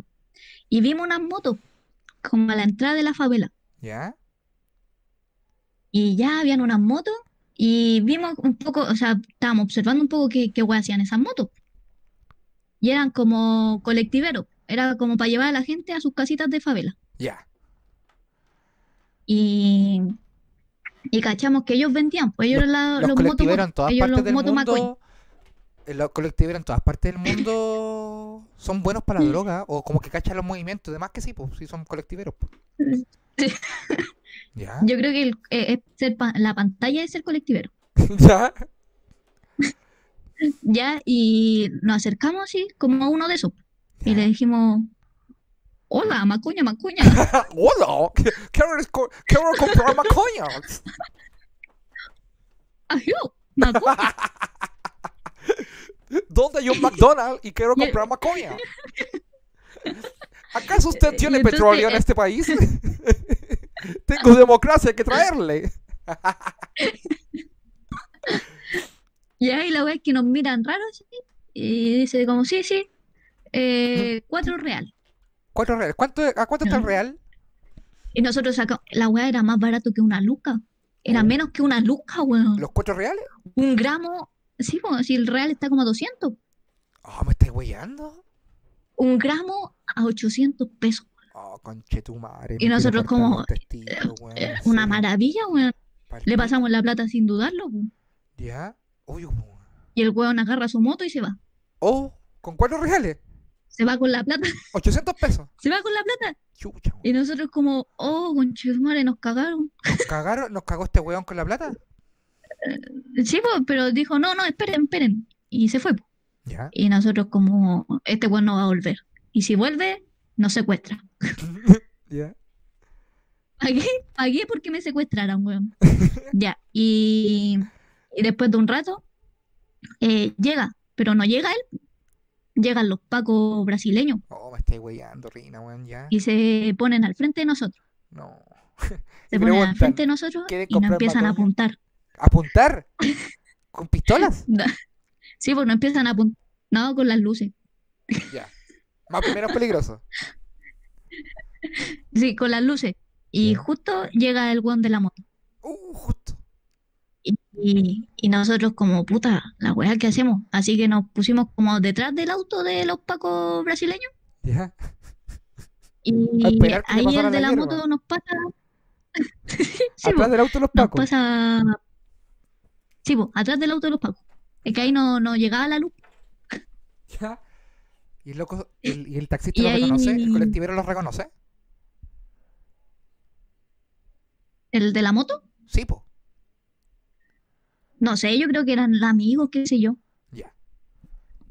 Speaker 2: Y vimos unas motos, como a la entrada de la favela.
Speaker 1: ¿Ya?
Speaker 2: Y ya habían unas motos y vimos un poco, o sea, estábamos observando un poco qué, qué hacían esas motos. Y eran como colectiveros, era como para llevar a la gente a sus casitas de favela.
Speaker 1: Ya.
Speaker 2: Y, y cachamos que ellos vendían, pues ellos eran la-
Speaker 1: Los
Speaker 2: los
Speaker 1: colectiveros en todas
Speaker 2: ellos
Speaker 1: partes
Speaker 2: los
Speaker 1: del mundo. eh, Los colectiveros en todas partes del mundo son buenos para la droga o como que cachan los movimientos. Además que sí, pues, sí son colectiveros. pues.
Speaker 2: Sí.
Speaker 1: ¿Ya?
Speaker 2: Yo creo que el- eh, es ser pa- la pantalla es ser colectivero.
Speaker 1: ¿Ya?
Speaker 2: Ya, y nos acercamos así, como a uno de esos. Y le dijimos, hola, macuña, macuña.
Speaker 1: Hola, qu- quiero, comprar.
Speaker 2: Ajú, macuña.
Speaker 1: ¿Dónde hay un McDonald's y quiero comprar macoña? ¿Acaso usted
Speaker 2: Y
Speaker 1: tiene
Speaker 2: entonces,
Speaker 1: petróleo en
Speaker 2: eh,
Speaker 1: este país? Tengo democracia que traerle.
Speaker 2: Y la wea es que nos miran raro así. Y dice como, sí, sí, eh, cuatro reales.
Speaker 1: Cuatro reales. ¿Cuánto, ¿A cuánto está el
Speaker 2: Ya.
Speaker 1: real?
Speaker 2: Y nosotros sacamos, la weá era más barato que una luca. Era menos que una luca, weón.
Speaker 1: ¿Los cuatro reales?
Speaker 2: Un gramo, sí, pues, si el real está como a 200.
Speaker 1: Oh, ¿me estáis weyando?
Speaker 2: Un gramo a 800 pesos.
Speaker 1: Oh, conchetumare.
Speaker 2: Y nosotros como, Eh, Una maravilla, weón. Le pasamos la plata sin dudarlo. weón.
Speaker 1: ¿Ya? Uh.
Speaker 2: Y el weón agarra su moto y se va.
Speaker 1: Oh, ¿con cuatro reales?
Speaker 2: Se va con la plata,
Speaker 1: 800 pesos.
Speaker 2: se va con la plata.
Speaker 1: Chucha,
Speaker 2: Y nosotros como, oh, conchetumare, nos cagaron.
Speaker 1: ¿Nos cagaron? ¿Nos cagó este weón con la plata?
Speaker 2: Sí, pues, pero dijo, no, no, esperen, esperen. Y se fue.
Speaker 1: Ya.
Speaker 2: Y nosotros como, este weón no va a volver. Y si vuelve, nos secuestra.
Speaker 1: Ya.
Speaker 2: Pagué, pagué porque me secuestraran, weón. Ya, y, y después de un rato, eh, llega, pero no llega él. Llegan los pacos brasileños
Speaker 1: Oh, me estáis weyando, Rina, weón, ya.
Speaker 2: y se ponen al frente de nosotros.
Speaker 1: No.
Speaker 2: Se ponen al frente de nosotros
Speaker 1: ¿quieren
Speaker 2: y nos
Speaker 1: comprar
Speaker 2: empiezan a apuntar.
Speaker 1: ¿Apuntar? ¿Con pistolas?
Speaker 2: Sí, pues nos empiezan a apuntar. No, con las luces.
Speaker 1: Ya. Más menos peligroso.
Speaker 2: Sí, con las luces. Y justo llega el weón de la moto.
Speaker 1: Uh, justo.
Speaker 2: Y, y- y nosotros como, puta, la weá que hacemos. Así que nos pusimos como detrás del auto de los pacos brasileños.
Speaker 1: Ya.
Speaker 2: Y ahí el de
Speaker 1: la
Speaker 2: moto nos pasa... Sí,
Speaker 1: Atrás
Speaker 2: po,
Speaker 1: del auto los
Speaker 2: nos
Speaker 1: pacos.
Speaker 2: pasa... Sí, po, atrás del auto de los pacos. Es que ahí no, no llegaba la luz.
Speaker 1: Ya. Y el loco, el, y el taxista
Speaker 2: Y
Speaker 1: lo
Speaker 2: ahí-
Speaker 1: reconoce, el colectivero lo reconoce.
Speaker 2: ¿El de la moto?
Speaker 1: Sí, po.
Speaker 2: No sé, yo creo que eran amigos, qué sé yo.
Speaker 1: Ya.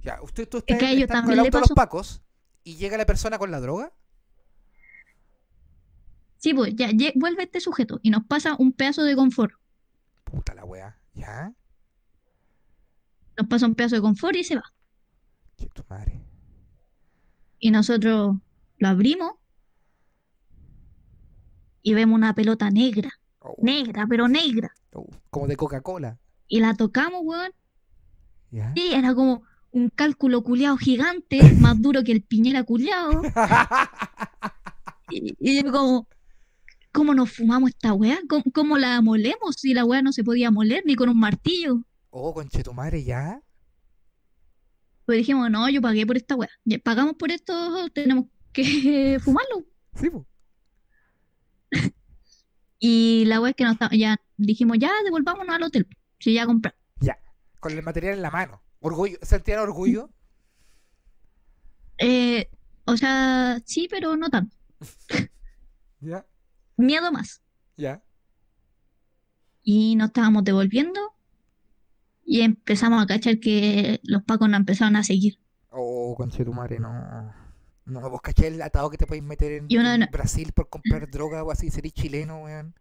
Speaker 1: Ya, usted tú
Speaker 2: Es
Speaker 1: estás,
Speaker 2: que ellos
Speaker 1: estás con el auto los pacos y llega la persona con la droga.
Speaker 2: Sí, pues ya vuelve este sujeto y nos pasa un pedazo de confort.
Speaker 1: Puta la wea. Ya.
Speaker 2: Nos pasa un pedazo de confort y se va.
Speaker 1: Que tu madre.
Speaker 2: Y nosotros lo abrimos y vemos una pelota negra.
Speaker 1: Oh,
Speaker 2: Negra, pero negra.
Speaker 1: oh, como de Coca-Cola.
Speaker 2: Y la tocamos, weón. Y era como un cálculo culiado gigante, más duro que el piñera culiado. Y, y yo como, ¿cómo nos fumamos esta weá? ¿Cómo, cómo la molemos si la weá no se podía moler ni con un martillo?
Speaker 1: oh, conche tu madre, ya.
Speaker 2: Pues dijimos, no, yo pagué por esta weá. Pagamos por esto, tenemos que fumarlo.
Speaker 1: Sí.
Speaker 2: Y la weá es que nos ta- ya dijimos, ya devolvámonos al hotel. Si ya compramos.
Speaker 1: Ya. Con el material en la mano. Orgullo. ¿Sentían orgullo?
Speaker 2: Eh, o sea, sí, pero no tanto.
Speaker 1: Ya.
Speaker 2: Miedo más.
Speaker 1: Ya.
Speaker 2: Y nos estábamos devolviendo y empezamos a cachar que los pacos nos empezaron a seguir.
Speaker 1: Oh, conche tu madre, no. No, vos caché el atado que te podéis meter en,
Speaker 2: Y uno
Speaker 1: en
Speaker 2: no-
Speaker 1: Brasil por comprar droga o así, serís chileno, weón.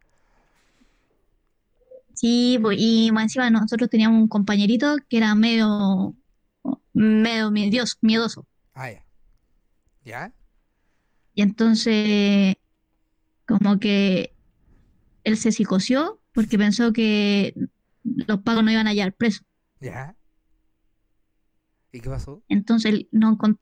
Speaker 2: Sí, pues, y más encima nosotros teníamos un compañerito que era medio, medio miedoso, miedoso.
Speaker 1: Ah, ya. ¿Ya?
Speaker 2: Y entonces, como que él se psicoció porque pensó que los pagos no iban a hallar preso.
Speaker 1: ¿Ya? ¿Y qué pasó?
Speaker 2: Entonces no, encon-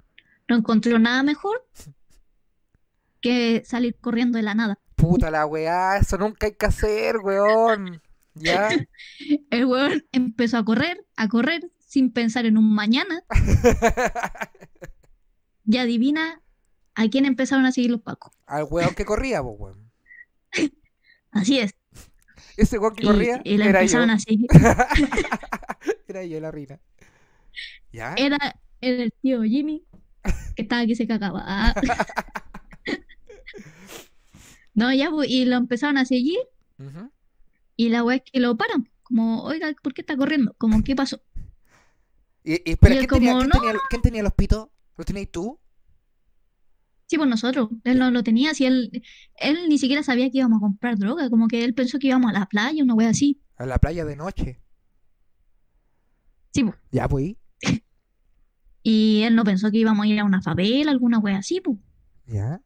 Speaker 2: no encontró nada mejor que salir corriendo de la nada.
Speaker 1: Puta la weá, eso nunca hay que hacer, weón. ¿Ya?
Speaker 2: El weón empezó a correr, a correr, sin pensar en un mañana. Y adivina a quién empezaron a seguir los pacos.
Speaker 1: Al weón que corría, pues weón.
Speaker 2: Así es.
Speaker 1: Ese weón que
Speaker 2: Y,
Speaker 1: corría
Speaker 2: y la
Speaker 1: era yo.
Speaker 2: empezaron a seguir.
Speaker 1: Era yo la rina. ¿Ya?
Speaker 2: Era, era el tío Jimmy que estaba que se cagaba. Ah. No, ya, pues, y lo empezaron a seguir. Y la weá es que lo paran. Como, oiga, ¿por qué está corriendo? Como, ¿qué pasó?
Speaker 1: Y, y espera,
Speaker 2: Y
Speaker 1: ¿quién, tenía, quién
Speaker 2: "No".
Speaker 1: tenía- quién tenía los pitos? ¿Los tenías tú?
Speaker 2: Sí, pues nosotros. Él no lo tenía. Si él, él ni siquiera sabía que íbamos a comprar droga. Como que él pensó que íbamos a la playa, una wea así.
Speaker 1: A la playa de noche.
Speaker 2: Sí, pues.
Speaker 1: Ya, pues.
Speaker 2: Y él no pensó que íbamos a ir a una favela, alguna wea así, pues.
Speaker 1: ¿Ya?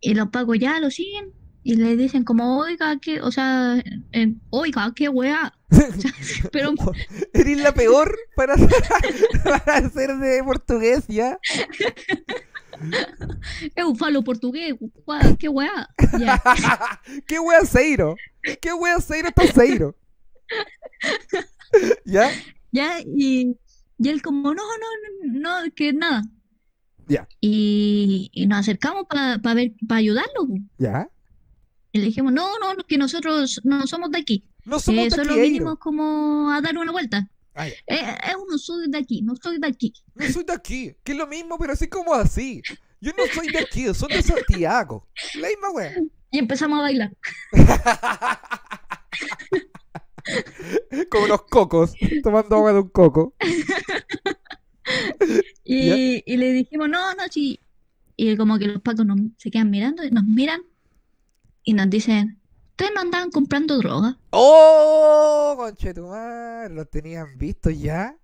Speaker 2: Y los pagos ya lo siguen. Y le dicen como, oiga, que, o sea, eh, oiga, qué wea. Pero
Speaker 1: Eres la peor para, para ser de portugués, ¿ya?
Speaker 2: Es un falo portugués, qué wea. Ya.
Speaker 1: ¿Qué wea Seiro? ¿Qué wea Seiro está Seiro? ¿Ya?
Speaker 2: Ya, y, y él como, no, no, no, que nada.
Speaker 1: Ya.
Speaker 2: Y, y nos acercamos para ver, para ayudarlo.
Speaker 1: ¿Ya?
Speaker 2: Y le dijimos, no, no, que nosotros no somos de aquí.
Speaker 1: No
Speaker 2: Eh,
Speaker 1: somos de
Speaker 2: solo vinimos como a dar una vuelta.
Speaker 1: Ah, ya.
Speaker 2: Eh, eh, no soy de aquí, no soy de aquí.
Speaker 1: No soy de aquí, que es lo mismo, pero así como así. Yo no soy de aquí, soy de Santiago. La misma wea.
Speaker 2: Y empezamos a bailar.
Speaker 1: Como los cocos, tomando agua de un coco.
Speaker 2: Y, y le dijimos, no, no, sí. Y como que los pacos nos, se quedan mirando y nos miran y nos dicen, ¿ustedes no andaban comprando droga?
Speaker 1: ¡Oh! Conchetumar, lo tenían visto ya.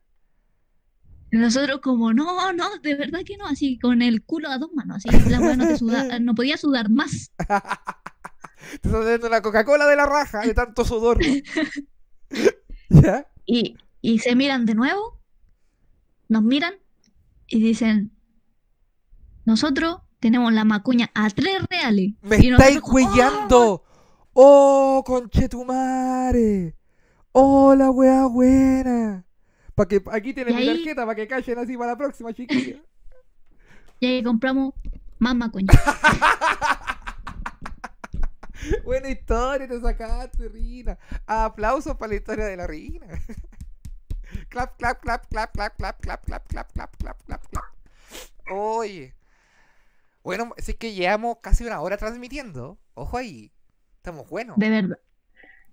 Speaker 2: Nosotros como, no, no, de verdad que no, así con el culo a dos manos, así la weá no, te suda- no podía sudar más.
Speaker 1: Te estás dando la Coca-Cola de la raja de tanto sudor. ¿Ya?
Speaker 2: Y, y se miran de nuevo, nos miran y dicen, nosotros tenemos la macuña a tres reales.
Speaker 1: ¡Me
Speaker 2: Y
Speaker 1: estáis
Speaker 2: "Oh".
Speaker 1: ¡Oh, conchetumare! ¡Oh, la wea buena! Pa que, aquí tienes mi
Speaker 2: ahí-
Speaker 1: tarjeta para que callen así para la próxima, chiquilla.
Speaker 2: Y ahí compramos más macuña.
Speaker 1: Buena historia te sacaste, Rina. Aplausos para la historia de la Rina. clap, clap, clap, clap, clap, clap, clap, clap, clap, clap, clap, clap, clap. Oye. Bueno, es que llevamos casi una hora transmitiendo. Ojo ahí. Estamos buenos.
Speaker 2: De verdad.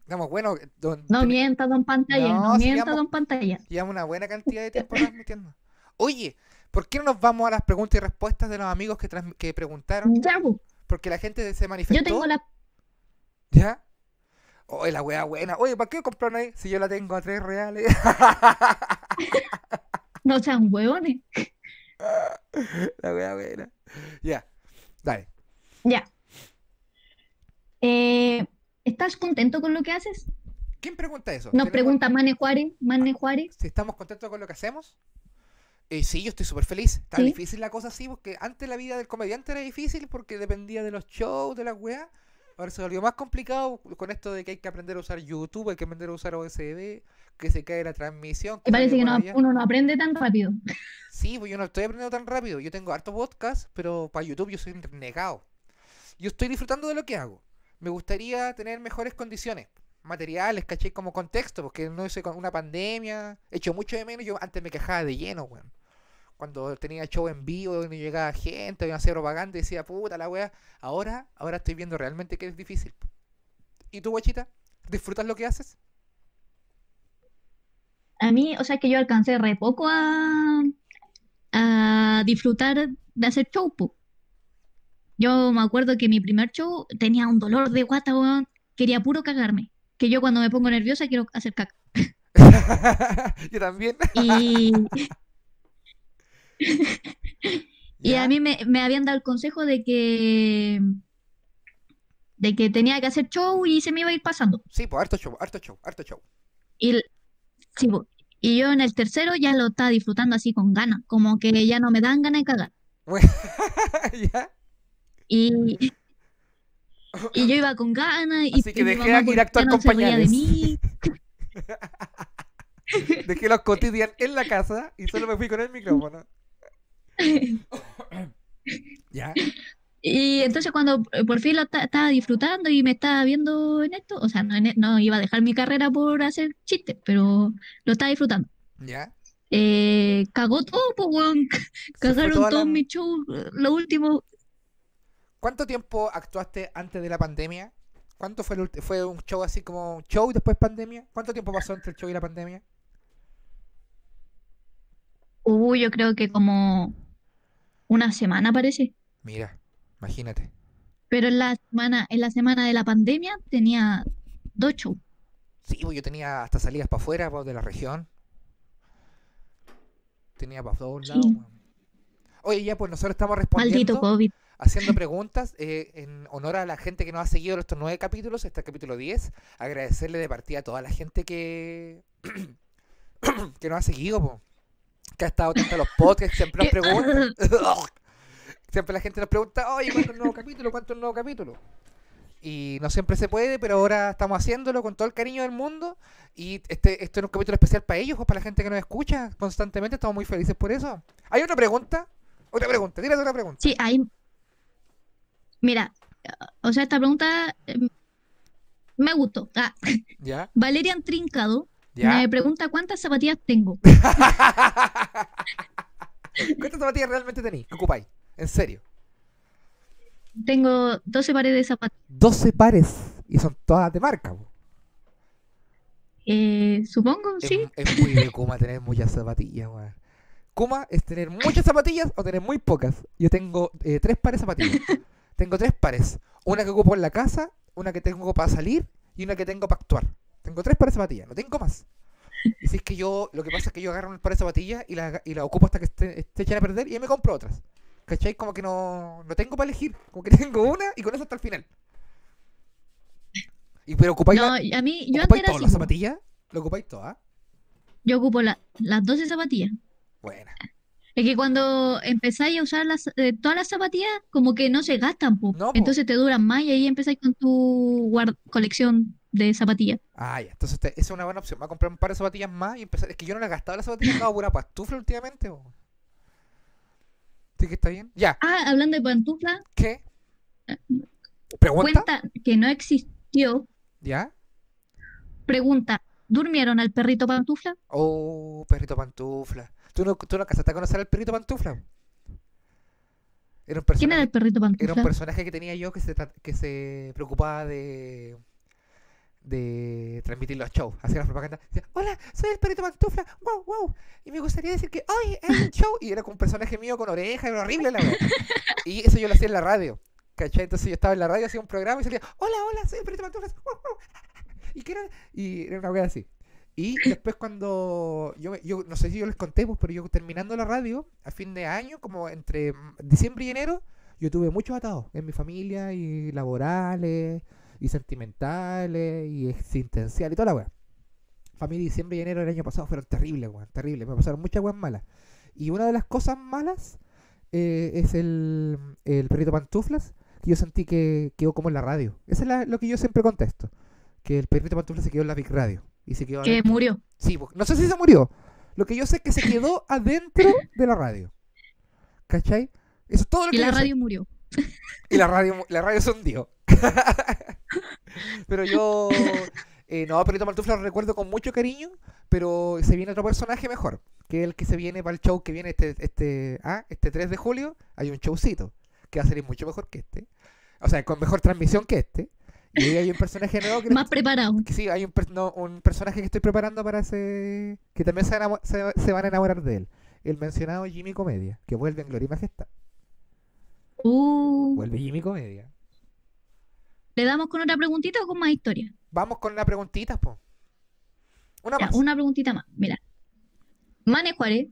Speaker 1: Estamos buenos. Don-
Speaker 2: No
Speaker 1: ten-
Speaker 2: mienta, don pantalla,
Speaker 1: No,
Speaker 2: mienta, don pantalla.
Speaker 1: Llevamos una buena cantidad de tiempo transmitiendo. Oye, ¿por qué no nos vamos a las preguntas y respuestas de los amigos que, trans- que preguntaron?
Speaker 2: Ya, po.
Speaker 1: Porque la gente se manifestó.
Speaker 2: Yo tengo la...
Speaker 1: ¿Ya? Oye, la wea buena. Oye, ¿para qué compraron ahí si yo la tengo a tres reales?
Speaker 2: No sean hueones.
Speaker 1: la wea buena. Ya, dale.
Speaker 2: Ya. Eh, ¿estás contento con lo que haces?
Speaker 1: ¿Quién pregunta eso?
Speaker 2: Nos
Speaker 1: ¿Tenemos-
Speaker 2: pregunta Mane Juárez. Mane Juárez.
Speaker 1: si estamos contentos con lo que hacemos. Eh, sí, yo estoy súper feliz. Está
Speaker 2: Sí.
Speaker 1: difícil la cosa así, porque antes la vida del comediante era difícil porque dependía de los shows, de las weas. Ahora se volvió más complicado con esto de que hay que aprender a usar YouTube, hay que aprender a usar OSB, que se cae la transmisión.
Speaker 2: Y parece que no- uno no aprende tan rápido.
Speaker 1: Sí, pues yo no estoy aprendiendo tan rápido. Yo tengo harto podcast, pero para YouTube yo soy negado. Yo estoy disfrutando de lo que hago. Me gustaría tener mejores condiciones materiales, caché, como contexto, porque no sé, con una pandemia, he hecho mucho de menos. Yo antes me quejaba de lleno, weón. Cuando tenía show en vivo, donde llegaba gente, iba a hacer propaganda decía, puta la wea. Ahora, ahora estoy viendo realmente que es difícil. ¿Y tú, guachita? ¿Disfrutas lo que haces?
Speaker 2: A mí, o sea, que yo alcancé re poco a, a disfrutar de hacer show, po. Yo me acuerdo que mi primer show tenía un dolor de guata, weón. Quería puro cagarme. Que yo cuando me pongo nerviosa quiero hacer caca.
Speaker 1: yo también.
Speaker 2: Y, a mí me, me habían dado el consejo de que, de que tenía que hacer show y se me iba a ir pasando.
Speaker 1: Sí, pues harto show, harto show, harto show.
Speaker 2: Y, sí, po. y yo en el tercero ya lo estaba disfrutando así con ganas, como que ya no me dan ganas de cagar.
Speaker 1: ¿Ya?
Speaker 2: Y, y yo iba con ganas y,
Speaker 1: Así que
Speaker 2: mi
Speaker 1: dejé ir
Speaker 2: ¿por
Speaker 1: a actuar
Speaker 2: no
Speaker 1: con
Speaker 2: de mí?
Speaker 1: Dejé los cotidian en la casa y solo me fui con el micrófono. ¿Ya?
Speaker 2: Y entonces cuando eh, por fin lo ta- estaba disfrutando y me estaba viendo en esto, o sea, no, en e- no iba a dejar mi carrera por hacer chistes, pero lo estaba disfrutando.
Speaker 1: ¿Ya?
Speaker 2: Eh, cagó todo, pues, weón. Cagaron todos
Speaker 1: la-
Speaker 2: mis shows, eh, lo último.
Speaker 1: ¿Cuánto tiempo actuaste antes de la pandemia? ¿Cuánto fue el fue un show así como show y después pandemia? ¿Cuánto tiempo pasó entre el show y la pandemia?
Speaker 2: Hubo yo creo que como una semana parece.
Speaker 1: Mira, imagínate.
Speaker 2: Pero en la semana, en la semana de la pandemia tenía dos shows.
Speaker 1: Sí, pues yo tenía hasta salidas para afuera pues, de la región. Tenía para todos
Speaker 2: Sí.
Speaker 1: lados. weón. Oye, ya pues nosotros estamos
Speaker 2: Maldito
Speaker 1: respondiendo,
Speaker 2: COVID.
Speaker 1: Haciendo preguntas eh, en honor a la gente que nos ha seguido estos nueve capítulos, este capítulo 10. Agradecerle de partida a toda la gente que, que nos ha seguido, que ha estado atenta a los podcasts, siempre nos preguntan. siempre la gente nos pregunta, oye, ¿cuánto es un nuevo capítulo? ¿Cuánto es un nuevo capítulo? Y no siempre se puede, pero ahora estamos haciéndolo con todo el cariño del mundo. Y este, este es un capítulo especial para ellos, pues, para la gente que nos escucha constantemente. Estamos muy felices por eso. ¿Hay otra pregunta? Otra pregunta, tírate otra pregunta.
Speaker 2: Sí, hay. Mira, o sea, esta pregunta eh, me gustó. Ah,
Speaker 1: ¿Ya?
Speaker 2: Valerian Trincado
Speaker 1: ¿Ya?
Speaker 2: me pregunta cuántas zapatillas tengo.
Speaker 1: ¿Cuántas zapatillas realmente tenéis? ¿Qué ocupáis? En serio.
Speaker 2: Tengo 12 pares de zapatillas.
Speaker 1: 12 pares. Y son todas de marca.
Speaker 2: Eh, supongo,
Speaker 1: Es,
Speaker 2: sí.
Speaker 1: es muy de Kuma tener muchas zapatillas, weón. Kuma es tener muchas zapatillas o tener muy pocas. Yo tengo eh, tres pares de zapatillas. tengo tres pares. Una que ocupo en la casa, una que tengo para salir y una que tengo para actuar. Tengo tres pares de zapatillas, no tengo más. Y si es que yo, lo que pasa es que yo agarro un par de zapatillas y la, y la ocupo hasta que esté, esté echan a perder y ahí me compro otras. ¿Cachai? Como que no, no tengo para elegir. Como que tengo una y con eso hasta el final. Y pero ocupáis,
Speaker 2: No,
Speaker 1: la-
Speaker 2: a mí, yo antes
Speaker 1: ocupáis
Speaker 2: era
Speaker 1: todas las zapatillas. ¿Lo ocupáis todas?
Speaker 2: Yo ocupo la- las 12 zapatillas.
Speaker 1: Buena.
Speaker 2: Es que cuando empezáis a usar las, eh, todas las zapatillas, como que no se gastan, po.
Speaker 1: No, po.
Speaker 2: Entonces te duran más y ahí empezáis con tu colección de zapatillas.
Speaker 1: Ah, ya. Entonces te- esa es una buena opción. Va a comprar un par de zapatillas más y empezar. Es que yo no le he gastado las zapatillas, andado pura pastufla últimamente. po. ¿Sí que está bien? Ya.
Speaker 2: Ah, hablando de pantuflas,
Speaker 1: ¿Qué? ¿Pregunta?
Speaker 2: cuenta que no existió.
Speaker 1: ¿Ya?
Speaker 2: Pregunta, ¿durmieron al perrito pantufla?
Speaker 1: Oh, perrito pantufla. ¿Tú no, tú no alcanzaste a conocer al perrito pantufla? Era un
Speaker 2: ¿Quién era el perrito
Speaker 1: era un
Speaker 2: pantufla?
Speaker 1: personaje que tenía yo que se, que se preocupaba de de transmitir los shows, hacía las propagandas, decía, hola, soy el perrito pantufla, wow, wow, y me gustaría decir que hoy es un show, y era con un personaje mío con oreja, era horrible la verdad. Y eso yo lo hacía en la radio, ¿cachai? Entonces yo estaba en la radio, hacía un programa y salía, hola, hola, soy el perrito pantufla, wow, wow, y quiero, y era una wea así. Y después cuando, yo, yo no sé si yo les conté, pues, pero yo terminando la radio, a fin de año, como entre diciembre y enero, yo tuve muchos atados en mi familia y laborales y sentimentales y existenciales y toda la weá. Mí diciembre y enero del año pasado fueron terribles, weón, terribles. Me pasaron muchas weas malas. Y una de las cosas malas eh, es el, el perrito pantuflas, que yo sentí que quedó como en la radio. Eso es lo que yo siempre contesto. Que el perrito pantuflas se quedó en la Big Radio. Y se quedó
Speaker 2: Que murió.
Speaker 1: Sí, po- no sé si se murió. Lo que yo sé es que se quedó adentro de la radio. ¿Cachai? Eso es todo lo que
Speaker 2: Y la
Speaker 1: yo sé.
Speaker 2: radio murió.
Speaker 1: Y la radio, la radio se hundió. pero yo. Eh, no, Perrito Pantufla lo recuerdo con mucho cariño. Pero se viene otro personaje mejor. Que es el que se viene para el show que viene este, este, ah, este 3 de julio. Hay un showcito. Que va a salir mucho mejor que este. O sea, con mejor transmisión que este. Y hay un personaje nuevo que,
Speaker 2: Más preparado.
Speaker 1: sí, hay un, per- no, un personaje que estoy preparando para ese. Que también se, se, se van a enamorar de él. El mencionado Jimmy Comedia. Que vuelve en Gloria y Majestad.
Speaker 2: Uh,
Speaker 1: Vuelve Jimmy Comedia.
Speaker 2: ¿le damos con otra preguntita o con más historia?
Speaker 1: Vamos con las preguntitas, po. Una
Speaker 2: Ya,
Speaker 1: más.
Speaker 2: una preguntita más. Mira. Mane Juárez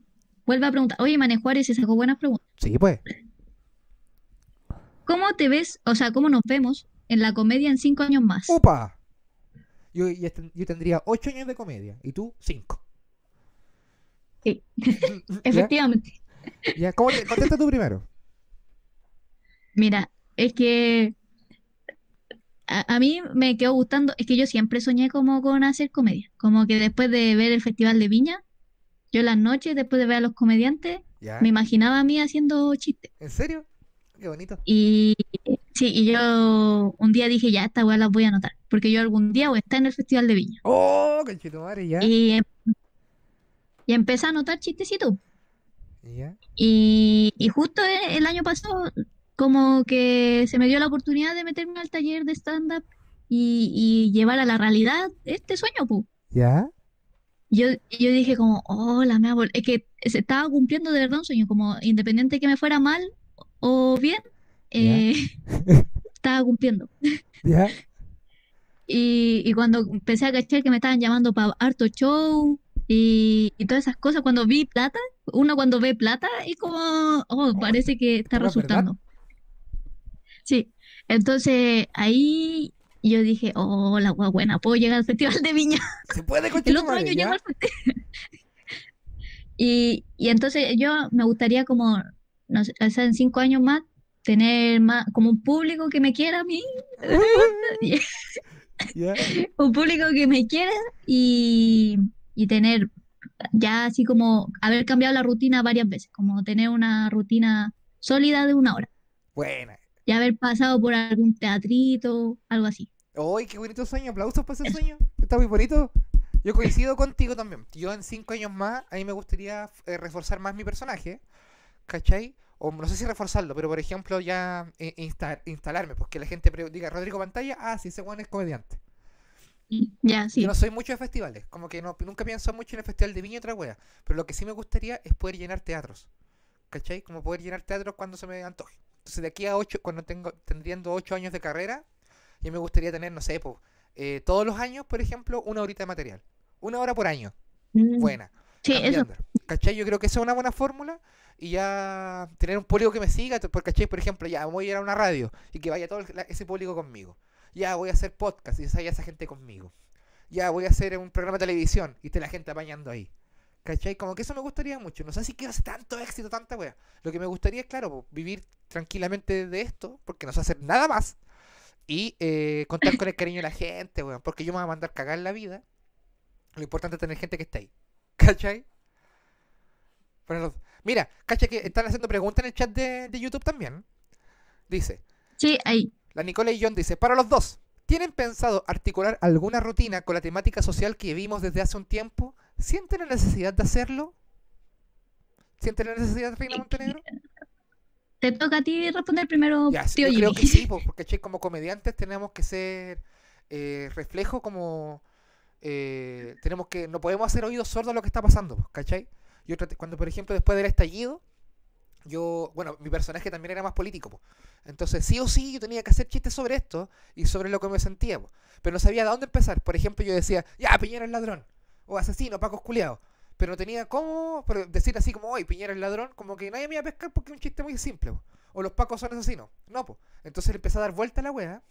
Speaker 2: vuelve a preguntar, oye, Mane Juárez se sacó buenas preguntas.
Speaker 1: Sí, pues.
Speaker 2: ¿Cómo te ves, o sea, cómo nos vemos en la comedia en cinco años más?
Speaker 1: ¡Upa! Yo, ten- yo tendría 8 años de comedia y tú 5.
Speaker 2: Sí, efectivamente.
Speaker 1: ¿Ya? ¿Cómo te, contesta tú primero.
Speaker 2: Mira, es que a, a mí me quedó gustando, es que yo siempre soñé como con hacer comedia, como que después de ver el Festival de Viña, yo las noches, después de ver a los comediantes,
Speaker 1: ¿Ya?
Speaker 2: me imaginaba a mí haciendo chistes.
Speaker 1: ¿En serio? Qué bonito.
Speaker 2: Y sí, y yo un día dije, ya, esta weá las voy a anotar, porque yo algún día voy a estar en el Festival de Viña.
Speaker 1: ¡Oh, madre ¿Ya?
Speaker 2: Y, em- y empecé a anotar chistecitos.
Speaker 1: ¿Ya?
Speaker 2: Y, y justo e- el año pasado, como que se me dio la oportunidad de meterme al taller de stand-up y, y llevar a la realidad este sueño, pues.
Speaker 1: ¿Ya?
Speaker 2: Yo, yo dije como, oh, la mea bol-". Es que se estaba cumpliendo de verdad un sueño, como independiente que me fuera mal o bien, eh, estaba cumpliendo.
Speaker 1: ¿Ya?
Speaker 2: Y, y cuando empecé a cachar que me estaban llamando para harto show y, y todas esas cosas, cuando vi plata, uno cuando ve plata es como, oh, parece que está resultando. Sí, entonces ahí yo dije, oh, la guagua buena, puedo llegar al Festival de Viña.
Speaker 1: ¿Se puede
Speaker 2: El otro año llego al festival. Y, y entonces yo me gustaría como, no sé, o sea, en cinco años más, tener más, como un público que me quiera a mí, un público que me quiera y, y tener ya así como haber cambiado la rutina varias veces, como tener una rutina sólida de una hora
Speaker 1: Buena.
Speaker 2: y haber pasado por algún teatrito, algo así.
Speaker 1: ¡Uy, qué bonito sueño! Aplausos para ese sueño. Está muy bonito. Yo coincido contigo también. Yo en cinco años más, a mí me gustaría eh, reforzar más mi personaje. ¿Cachai? O no sé si reforzarlo, pero por ejemplo ya eh, insta- instalarme, pues que la gente diga, Rodrigo Pantalla, ah, sí, ese weón es comediante.
Speaker 2: Ya, sí.
Speaker 1: Yo no soy mucho de festivales, como que no, nunca pienso mucho en el Festival de Viña y otra wea. Pero lo que sí me gustaría es poder llenar teatros. ¿Cachai? Como poder llenar teatros cuando se me antoje. Entonces de aquí a ocho, cuando tengo, tendriendo ocho años de carrera, ya me gustaría tener, no sé, po, eh, todos los años, por ejemplo, una horita de material. Una hora por año.
Speaker 2: Mm,
Speaker 1: Buena.
Speaker 2: Sí, eso.
Speaker 1: ¿Cachai? Yo creo que esa es una buena fórmula y ya tener un público que me siga, porque, ¿cachai? Por ejemplo, ya voy a ir a una radio y que vaya todo el- la- ese público conmigo. Ya voy a hacer podcast y esa, esa gente conmigo. Ya voy a hacer un programa de televisión y esté la gente apañando ahí. ¿Cachai? Como que eso me gustaría mucho. No sé si quiero hacer tanto éxito, tanta wea. Lo que me gustaría es, claro, vivir tranquilamente de esto, porque no sé hacer nada más. Y eh, contar con el cariño de la gente, weón. Porque yo me voy a mandar cagar la vida. Lo importante es tener gente que esté ahí. ¿Cachai? Mira, ¿cachai que están haciendo preguntas en el chat de, de YouTube también? Dice,
Speaker 2: Sí, ahí.
Speaker 1: la Nicola y John dice, para los dos, ¿tienen pensado articular alguna rutina con la temática social que vivimos desde hace un tiempo? ¿Sienten la necesidad de hacerlo? ¿Sienten la necesidad, Reina Montenegro?
Speaker 2: Te toca a ti responder primero,
Speaker 1: Ya, sí,
Speaker 2: tío
Speaker 1: yo creo que sí, po, porque como comediantes tenemos que ser eh, reflejo como... eh, tenemos que... No podemos hacer oídos sordos a lo que está pasando, ¿cachai? Yo traté- cuando, por ejemplo, después del estallido, yo... Bueno, mi personaje también era más político, po. Entonces, sí o sí, yo tenía que hacer chistes sobre esto y sobre lo que me sentía, po. Pero no sabía de dónde empezar. Por ejemplo, yo decía, ya, Piñera es ladrón. O asesino, Paco culiados. Pero no tenía cómo pero decir así como, hoy Piñera es ladrón, como que nadie me iba a pescar porque es un chiste muy simple. po. O los pacos son asesinos. No, pues. Entonces le empecé a dar vuelta a la wea.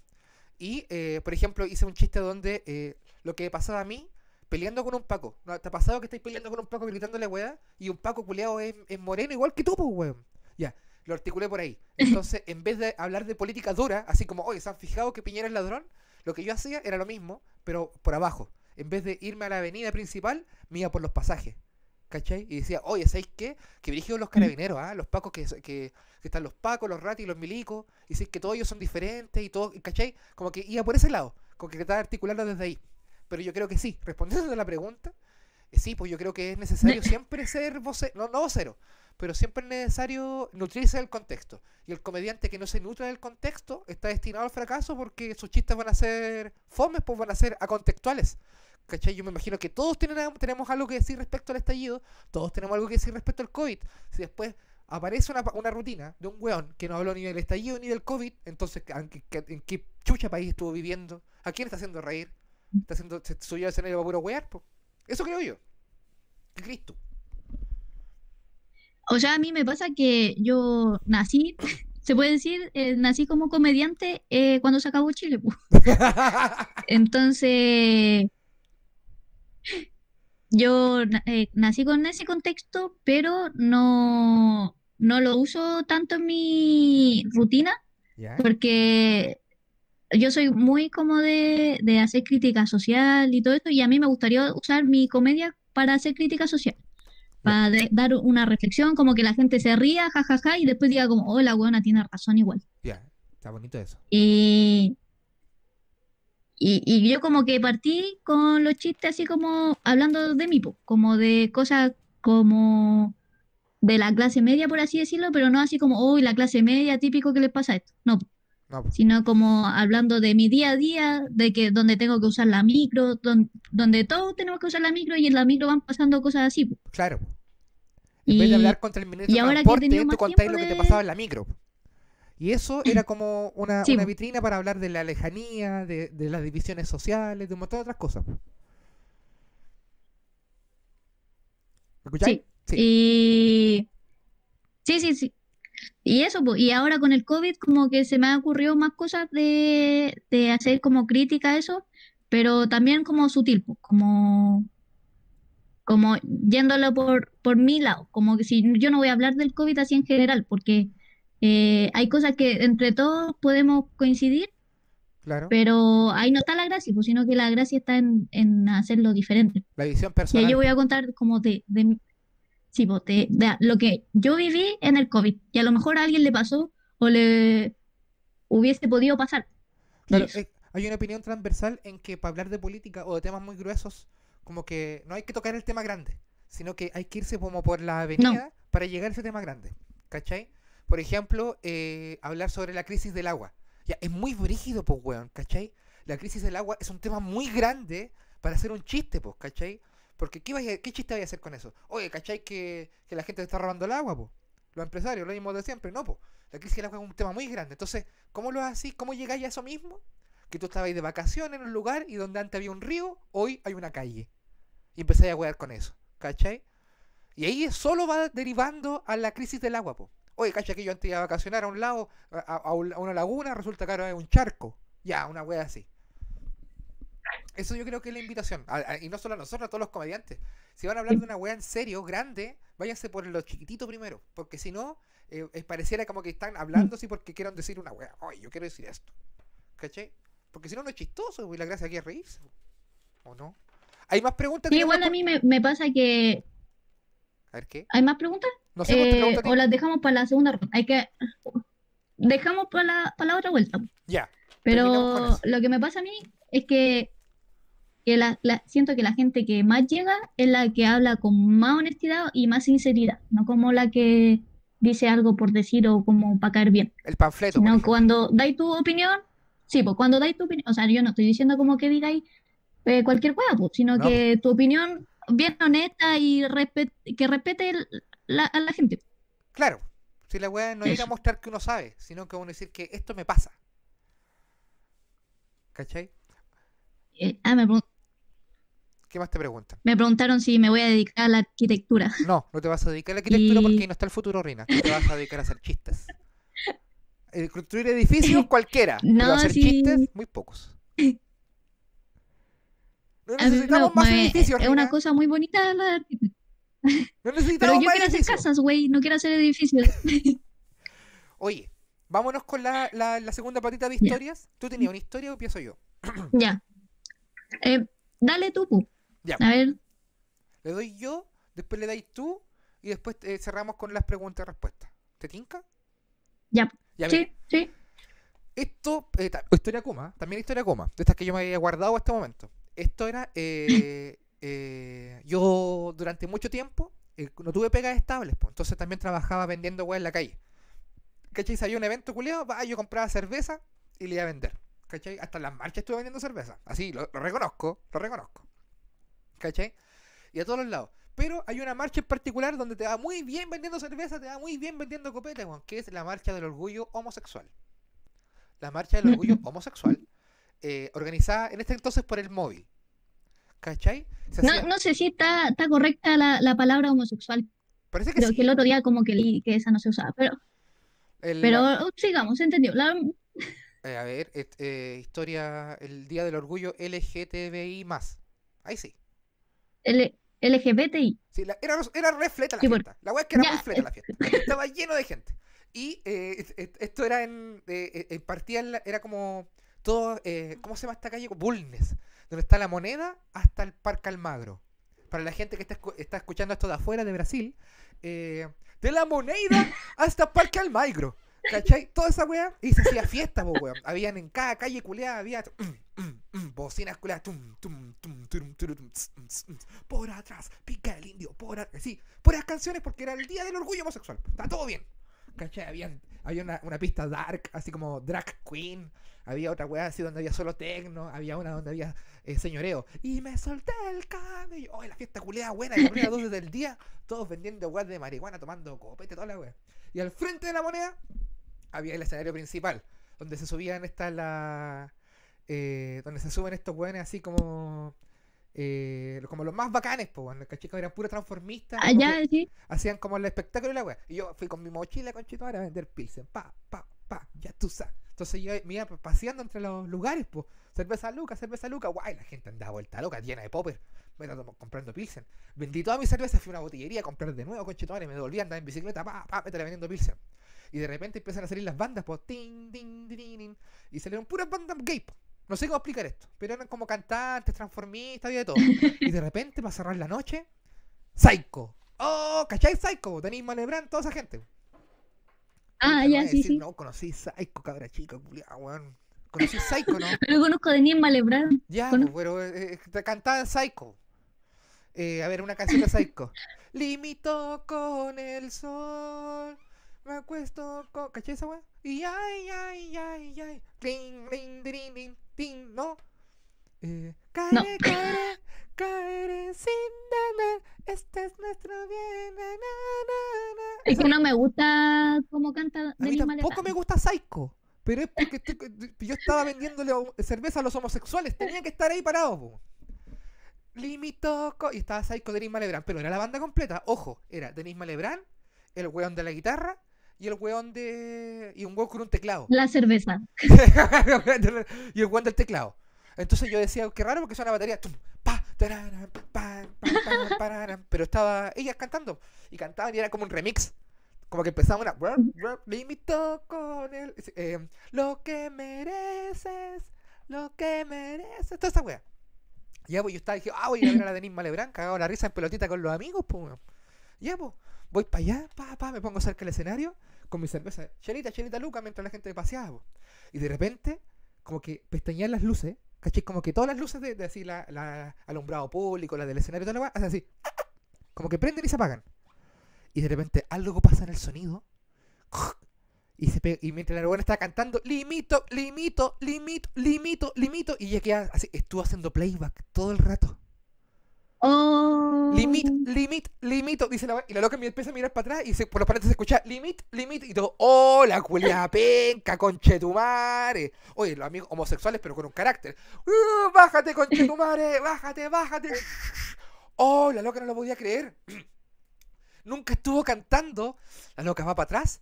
Speaker 1: Y, eh, por ejemplo, hice un chiste donde eh, lo que pasaba a mí peleando con un paco. ¿No ¿Te ha pasado que estáis peleando con un paco gritándole wea? Y un paco culiado es, es moreno igual que tú, pues, weón. Ya, lo articulé por ahí. Entonces, en vez de hablar de política dura, así como, oye, ¿se han fijado que Piñera es ladrón? Lo que yo hacía era lo mismo, pero por abajo. En vez de irme a la avenida principal, me iba por los pasajes. ¿Cachai? Y decía, oye, ¿sabéis qué? Que dirigidos los carabineros, ¿ah? Los pacos que, que, que están los pacos, los ratis, los milicos, y decís que todos ellos son diferentes y todo, ¿cachai? Como que iba por ese lado, como que trataba de articularlo desde ahí. Pero yo creo que sí, respondiendo a la pregunta, eh, sí, pues yo creo que es necesario siempre ser vocero, no, no vocero, pero siempre es necesario nutrirse del contexto. Y el comediante que no se nutre del contexto está destinado al fracaso porque sus chistes van a ser fomes, pues van a ser acontextuales. ¿Cachai? Yo me imagino que todos tienen, tenemos algo que decir respecto al estallido, todos tenemos algo que decir respecto al COVID. Si después aparece una, una rutina de un weón que no habló ni del estallido ni del COVID, entonces, ¿en qué, en qué chucha país estuvo viviendo? ¿A quién está haciendo reír? ¿Está haciendo, se subió al escenario para puro wear? po? Eso creo yo. ¿Qué crees tú?
Speaker 2: O sea, a mí me pasa que yo nací, se puede decir, eh, nací como comediante eh, cuando se acabó Chile. po. Entonces, yo eh, nací con ese contexto, pero no, no lo uso tanto en mi rutina porque yo soy muy como de, de hacer crítica social y todo esto, y a mí me gustaría usar mi comedia para hacer crítica social, para de- dar una reflexión, como que la gente se ría, jajaja, y después diga como, oh, la buena tiene razón igual.
Speaker 1: Ya, está bonito eso.
Speaker 2: Y, y, y yo como que partí con los chistes así como hablando de mí, po, como de cosas como de la clase media, por así decirlo, pero no así como, uy, la clase media, típico que les pasa esto. No,
Speaker 1: No, po.
Speaker 2: sino como hablando de mi día a día, de que donde tengo que usar la micro, don- donde todos tenemos que usar la micro y en la micro van pasando cosas así. po.
Speaker 1: claro. En vez de hablar contra el ministro
Speaker 2: y
Speaker 1: de
Speaker 2: ahora he
Speaker 1: Transporte, tú contáis lo que te
Speaker 2: de-
Speaker 1: pasaba en la micro. Y eso era como una,
Speaker 2: Sí,
Speaker 1: una
Speaker 2: po.
Speaker 1: vitrina para hablar de la lejanía, de, de las divisiones sociales, de un montón de otras cosas. ¿Me escucháis?
Speaker 2: Sí. Y sí, sí, sí. Y eso, po, y ahora con el COVID como que se me han ocurrido más cosas de, de hacer como crítica a eso, pero también como sutil, po, como, como yéndolo por, por mi lado, como que si yo no voy a hablar del COVID así en general, porque eh, hay cosas que entre todos podemos coincidir,
Speaker 1: Claro.
Speaker 2: pero ahí no está la gracia, pues, sino que la gracia está en, en hacerlo diferente.
Speaker 1: La visión
Speaker 2: Y ahí
Speaker 1: personal.
Speaker 2: yo voy a contar como de, de, mi- sí, po, de- de lo que yo viví en el COVID, y a lo mejor a alguien le pasó o le hubiese podido pasar.
Speaker 1: Claro, eh, hay una opinión transversal en que para hablar de política o de temas muy gruesos, como que no hay que tocar el tema grande, sino que hay que irse como por la avenida para llegar a ese tema grande. ¿Cachai? Por ejemplo, eh, hablar sobre la crisis del agua. Ya, es muy brígido, pues, weón, ¿cachai? La crisis del agua es un tema muy grande para hacer un chiste, pues, ¿cachai? Porque ¿qué, chiste vaya a hacer con eso? Oye, ¿cachai que, la gente está robando el agua, pues? Los empresarios, lo mismo de siempre, no, pues. La crisis del agua es un tema muy grande. Entonces, ¿cómo lo haces? ¿Cómo llegáis a eso mismo? que tú estabas de vacaciones en un lugar y donde antes había un río, hoy hay una calle. Y empezáis a jugar con eso, ¿cachai? Y ahí solo va derivando a la crisis del agua, po. Oye, ¿cachai? Que yo antes iba a vacacionar a un lado, a, a una laguna, resulta que ahora es un charco. Ya, una wea así. Eso yo creo que es la invitación. A- a- y no solo a nosotros, a todos los comediantes. Si van a hablar de una wea en serio, grande, váyanse por lo chiquitito primero. Porque si no, eh, eh, pareciera como que están hablando así porque quieren decir una wea. Oye, yo quiero decir esto. ¿Cachai? Porque si no, no es chistoso, y la gracia aquí es reírse. ¿O no? ¿Hay más preguntas?
Speaker 2: Sí,
Speaker 1: ¿Tienes
Speaker 2: igual a mí me, me pasa que...
Speaker 1: A ver, ¿qué?
Speaker 2: ¿Hay más preguntas?
Speaker 1: No sé,
Speaker 2: Eh, o las dejamos para la segunda ronda. Hay que... Dejamos para la, para la otra vuelta.
Speaker 1: Ya.
Speaker 2: Pero lo que me pasa a mí es que, que la, la- siento que la gente que más llega es la que habla con más honestidad y más sinceridad, no como la que dice algo por decir o como para caer bien,
Speaker 1: El panfleto, ejemplo.
Speaker 2: cuando dais tu opinión, sí, pues cuando dais tu opinión, o sea, yo no estoy diciendo como que digáis eh, cualquier cosa, pues, sino
Speaker 1: No.
Speaker 2: que tu opinión bien honesta y respet- que respete el- la- a la gente.
Speaker 1: Claro. Si la weá no es ir a
Speaker 2: Eso.
Speaker 1: mostrar que uno sabe, sino que uno decir que esto me pasa. ¿Cachai?
Speaker 2: Eh, ah, me, pregun-
Speaker 1: ¿Qué más te preguntan?
Speaker 2: me preguntaron si me voy a dedicar a la arquitectura.
Speaker 1: No, no te vas a dedicar a la arquitectura
Speaker 2: Y-
Speaker 1: porque ahí no está el futuro, Rina. Te vas a dedicar a hacer chistes. Eh, construir edificios cualquiera.
Speaker 2: No,
Speaker 1: pero hacer
Speaker 2: sí.
Speaker 1: chistes, muy pocos. No necesitamos más
Speaker 2: me-
Speaker 1: edificios,
Speaker 2: es una cosa muy bonita la arquitectura.
Speaker 1: No
Speaker 2: Pero
Speaker 1: necesitamos
Speaker 2: yo
Speaker 1: más
Speaker 2: quiero hacer casas, güey, no quiero hacer edificios.
Speaker 1: Oye, vámonos con la, la, la segunda patita de historias. ¿Tú tenías una historia o empiezo yo?
Speaker 2: Ya. Eh, dale tú, pu.
Speaker 1: Ya.
Speaker 2: A ver,
Speaker 1: Le doy yo, después le dais tú y después eh, cerramos con las preguntas y respuestas. ¿Te tinca?
Speaker 2: ya.
Speaker 1: Ya, mira,
Speaker 2: Sí, sí.
Speaker 1: Esto, eh, historia coma, también historia coma, de estas que yo me había guardado hasta este momento. Esto era, eh, eh, yo durante mucho tiempo eh, no tuve pegas estables, pues, entonces también trabajaba vendiendo weá en la calle. ¿Cachai? Si había un evento culiado, va, yo compraba cerveza y le iba a vender. ¿Cachai? Hasta en las marchas estuve vendiendo cerveza. Así, lo, lo reconozco, lo reconozco. ¿Cachai? Y a todos los lados. Pero hay una marcha en particular donde te va muy bien vendiendo cerveza, te va muy bien vendiendo copete, que es la marcha del orgullo homosexual. La marcha del orgullo homosexual, eh, organizada en este entonces por el móvil. ¿Cachai?
Speaker 2: No,
Speaker 1: hacía-
Speaker 2: no sé si está, está correcta la, la palabra homosexual.
Speaker 1: Parece que
Speaker 2: Creo
Speaker 1: sí.
Speaker 2: que el otro día como que leí que esa no se usaba, pero,
Speaker 1: El-
Speaker 2: pero sigamos, entendió. La,
Speaker 1: eh, a ver, eh, historia, el Día del Orgullo LGTBI+. Ahí sí.
Speaker 2: L- LGBTI.
Speaker 1: Sí, la- era, era re fleta la
Speaker 2: Sí, por-
Speaker 1: fiesta. La weá es que era muy fleta la fiesta. Estaba lleno de gente. Y eh, esto era en. eh, eh, en partida en la- era como. Todo. eh, ¿Cómo se llama esta calle? Bulnes. Donde está la moneda hasta el Parque Almagro. Para la gente que está, escu- está escuchando esto de afuera de Brasil. eh, de la moneda hasta Parque Almagro. ¿Cachai? Toda esa weá. Y se hacía fiesta, po, weón. Habían en cada calle culeada, había. bocinas culeadas. Tum, tum, tum, turum, turum, ts, ts, ts, por atrás, pica el indio, por atrás. Sí, puras canciones porque era el día del orgullo homosexual. Está todo bien. ¿Cachai? Habían, había una, una pista dark, así como drag queen. Había otra weá así donde había solo tecno. Había una donde había eh, señoreo. Y me solté el cabello. Oh, la fiesta culeada buena. Y a las 12 del día, todos vendiendo weá de marihuana, tomando copete, toda la weá. Y al frente de la moneda había el escenario principal. Donde se subían estas la eh, donde se suben estos weones así como eh, como los más bacanes, pues, bueno. Que eran puros transformistas.
Speaker 2: Allá,
Speaker 1: que-
Speaker 2: sí.
Speaker 1: hacían como el espectáculo y la weá. Y yo fui con mi mochila con a vender pilsen. Pa, pa, pa, ya tú sabes. Entonces yo me iba paseando entre los lugares, pues. Cerveza Luca, cerveza Luca. Guay, la gente andaba vuelta loca, llena de popper. Me estaba comprando pilsen. Vendí toda mi cerveza, fui a una botillería a comprar de nuevo con y me devolví a andar en bicicleta, pa, pa, me estaba vendiendo pilsen. Y de repente empiezan a salir las bandas, pues, ting, ting, ting, ting, y salieron puras bandas gay, po. No sé cómo explicar esto, pero eran como cantantes, transformistas, había de todo. Y de repente, para cerrar la noche, Psycho. Oh, ¿cachai Psycho? Denis Malebrán, toda esa gente.
Speaker 2: Ah,
Speaker 1: Puta,
Speaker 2: ya, sí,
Speaker 1: decir,
Speaker 2: sí.
Speaker 1: No, conocí Psycho, cabra chica, culiao, weón. Conocí Psycho, ¿no?
Speaker 2: Pero conozco de Nisma Lebrán.
Speaker 1: Ya, pues, pero eh, te cantaba en Psycho. Eh, a ver, una canción de Psycho. Limito con el sol. Me acuesto con. ¿Cachai esa weá? Y ay, ay, ay, ay. Cling, cling, dirin, din, tin, ¿no? Eh, caeré,
Speaker 2: No.
Speaker 1: caeré, caeré sin deber. Este es nuestro bien. na, na, na.
Speaker 2: Es que no me gusta cómo canta
Speaker 1: a mí tampoco me gusta Psycho. Pero es porque estoy- yo estaba vendiéndole cerveza a los homosexuales. Tenía que estar ahí parado. po. Limito co- Y estaba Psycho Denis Malebrán. Pero era la banda completa. Ojo, era Denis Malebrán, el weón de la guitarra y el weón de. Y un weón con un teclado.
Speaker 2: La cerveza.
Speaker 1: y el weón del teclado. Entonces yo decía, qué raro porque suena la batería. Pero estaba ellas cantando. Y cantaban y era como un remix. Como que empezaba una. "Rup, rup, Limito con el. eh, lo que mereces. Lo que mereces. Toda esa wea. Ya, pues yo estaba dije, ah, voy a ver a la Denise Malebrán, cagado la risa en pelotita con los amigos, pues. Ya, pues. Voy para allá, pa, pa, me pongo cerca del escenario con mi cerveza. Chelita, chelita Luca, mientras la gente paseaba, po. Y de repente, como que pestañean las luces, ¿cachai? Como que todas las luces de, de así, la, la alumbrado público, la del escenario, toda la hacen así. Como que prenden y se apagan. Y de repente algo pasa en el sonido. Y, se y mientras la buena está cantando, limito, limito, limito, limito, limito. Y ella queda así, estuvo haciendo playback todo el rato.
Speaker 2: Oh.
Speaker 1: Limit, limit, limito, dice la Y la loca empieza a mirar para atrás y se, por los paredes se escucha limit, limit. Y todo, oh, la culia penca, conchetumare. Oye, los amigos homosexuales, pero con un carácter. "Uh, bájate, conchetumare, bájate, bájate. Oh, la loca no lo podía creer. Nunca estuvo cantando. La loca va para atrás,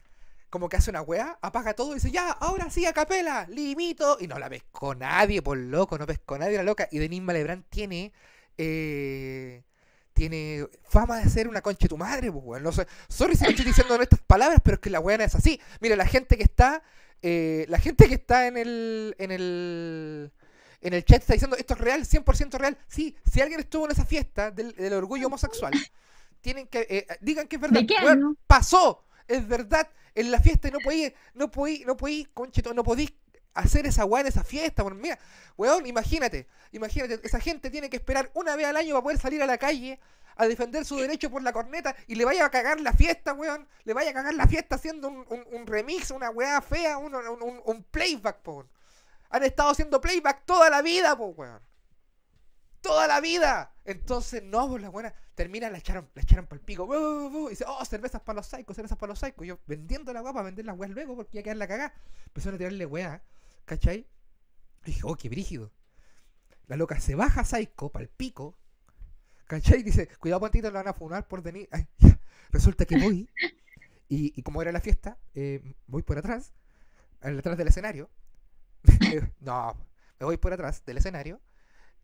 Speaker 1: como que hace una wea, apaga todo y dice, ya, ahora sí, a capela, limito. Y no la pescó nadie, por loco, no pescó nadie la loca. Y Denis Malebrán tiene. Eh, tiene fama de ser una concha de tu madre, pues, weón. No sé, sorry si me estoy diciendo en estas palabras, pero es que la weona es así. Mira, la gente que está, eh, la gente que está en el, en el, en el chat está diciendo esto es real, 100% real. Sí, si alguien estuvo en esa fiesta del, del orgullo homosexual, tienen que, eh, digan que es verdad.
Speaker 2: ¿De qué
Speaker 1: Weón, pasó, es verdad, en la fiesta y no podí, no podí, no podí, concheto, no podí hacer esa weá en esa fiesta. weón. Mira, weón, imagínate, imagínate, esa gente tiene que esperar una vez al año para poder salir a la calle a defender su derecho por la corneta y le vaya a cagar la fiesta, weón. Le vaya a cagar la fiesta haciendo un, un- remix, una weá fea, un, un- playback, po. Han estado haciendo playback toda la vida, po, weón. Toda la vida. Entonces, no, pues la buena termina, la echaron, la echaron para el pico. bu, y dice, oh, cervezas para los psychos, cervezas para los psychos. Yo vendiendo la weá para vender las weas luego porque ya quedar la cagada. Empezaron a tirarle weá, ¿cachai? Dije, oh, qué brígido. La loca se baja psycho para el pico, ¿Cachai? Dice, cuidado, Pantito, lo van a funar por venir. Resulta que voy. Y, como era la fiesta, eh, voy por atrás, atrás del escenario. Eh, no, me voy por atrás del escenario.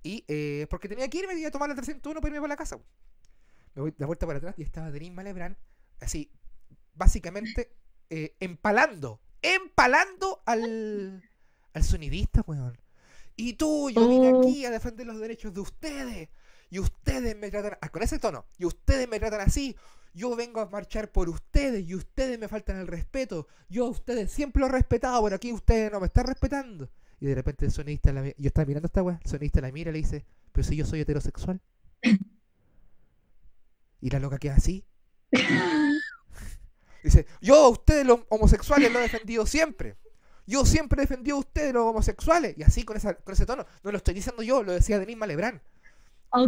Speaker 1: Y eh, porque tenía que irme y a tomar la 301 para irme por la casa. Me voy de vuelta para atrás y estaba Denis Malebrán, así, básicamente empalando, empalando al, al sonidista, weón. Y tú, yo vine
Speaker 2: Oh.
Speaker 1: aquí a defender los derechos de ustedes. Y ustedes me tratan, ah, con ese tono, y ustedes me tratan así. Yo vengo a marchar por ustedes y ustedes me faltan el respeto. Yo a ustedes siempre los he respetado, pero aquí ustedes no me están respetando. Y de repente el sonidista, la yo estaba mirando a esta weá, el sonidista la mira y le dice, pero si yo soy heterosexual. Y la loca queda así. Dice, yo a ustedes los homosexuales los he defendido siempre. Yo siempre he defendido a ustedes los homosexuales. Y así con, esa, con ese tono. No lo estoy diciendo yo, lo decía Denis Malebrán.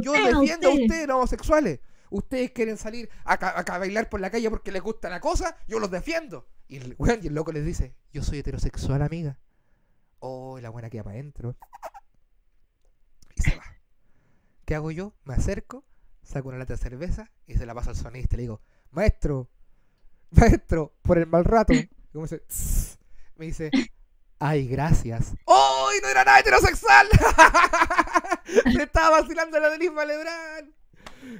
Speaker 1: Yo
Speaker 2: a
Speaker 1: defiendo a
Speaker 2: usted.
Speaker 1: ustedes los homosexuales. Ustedes quieren salir a, bailar por la calle porque les gusta la cosa, yo los defiendo. Y el, weón, y el loco les dice, yo soy heterosexual, amiga. Oh, la buena queda para adentro. Y se va. ¿Qué hago yo? Me acerco, saco una lata de cerveza y se la paso al sonista y le digo, maestro, maestro, por el mal rato. Y como dice, me dice, ay, gracias. ¡Oh! y no era nada heterosexual! Me estaba vacilando la Denis Malebrán.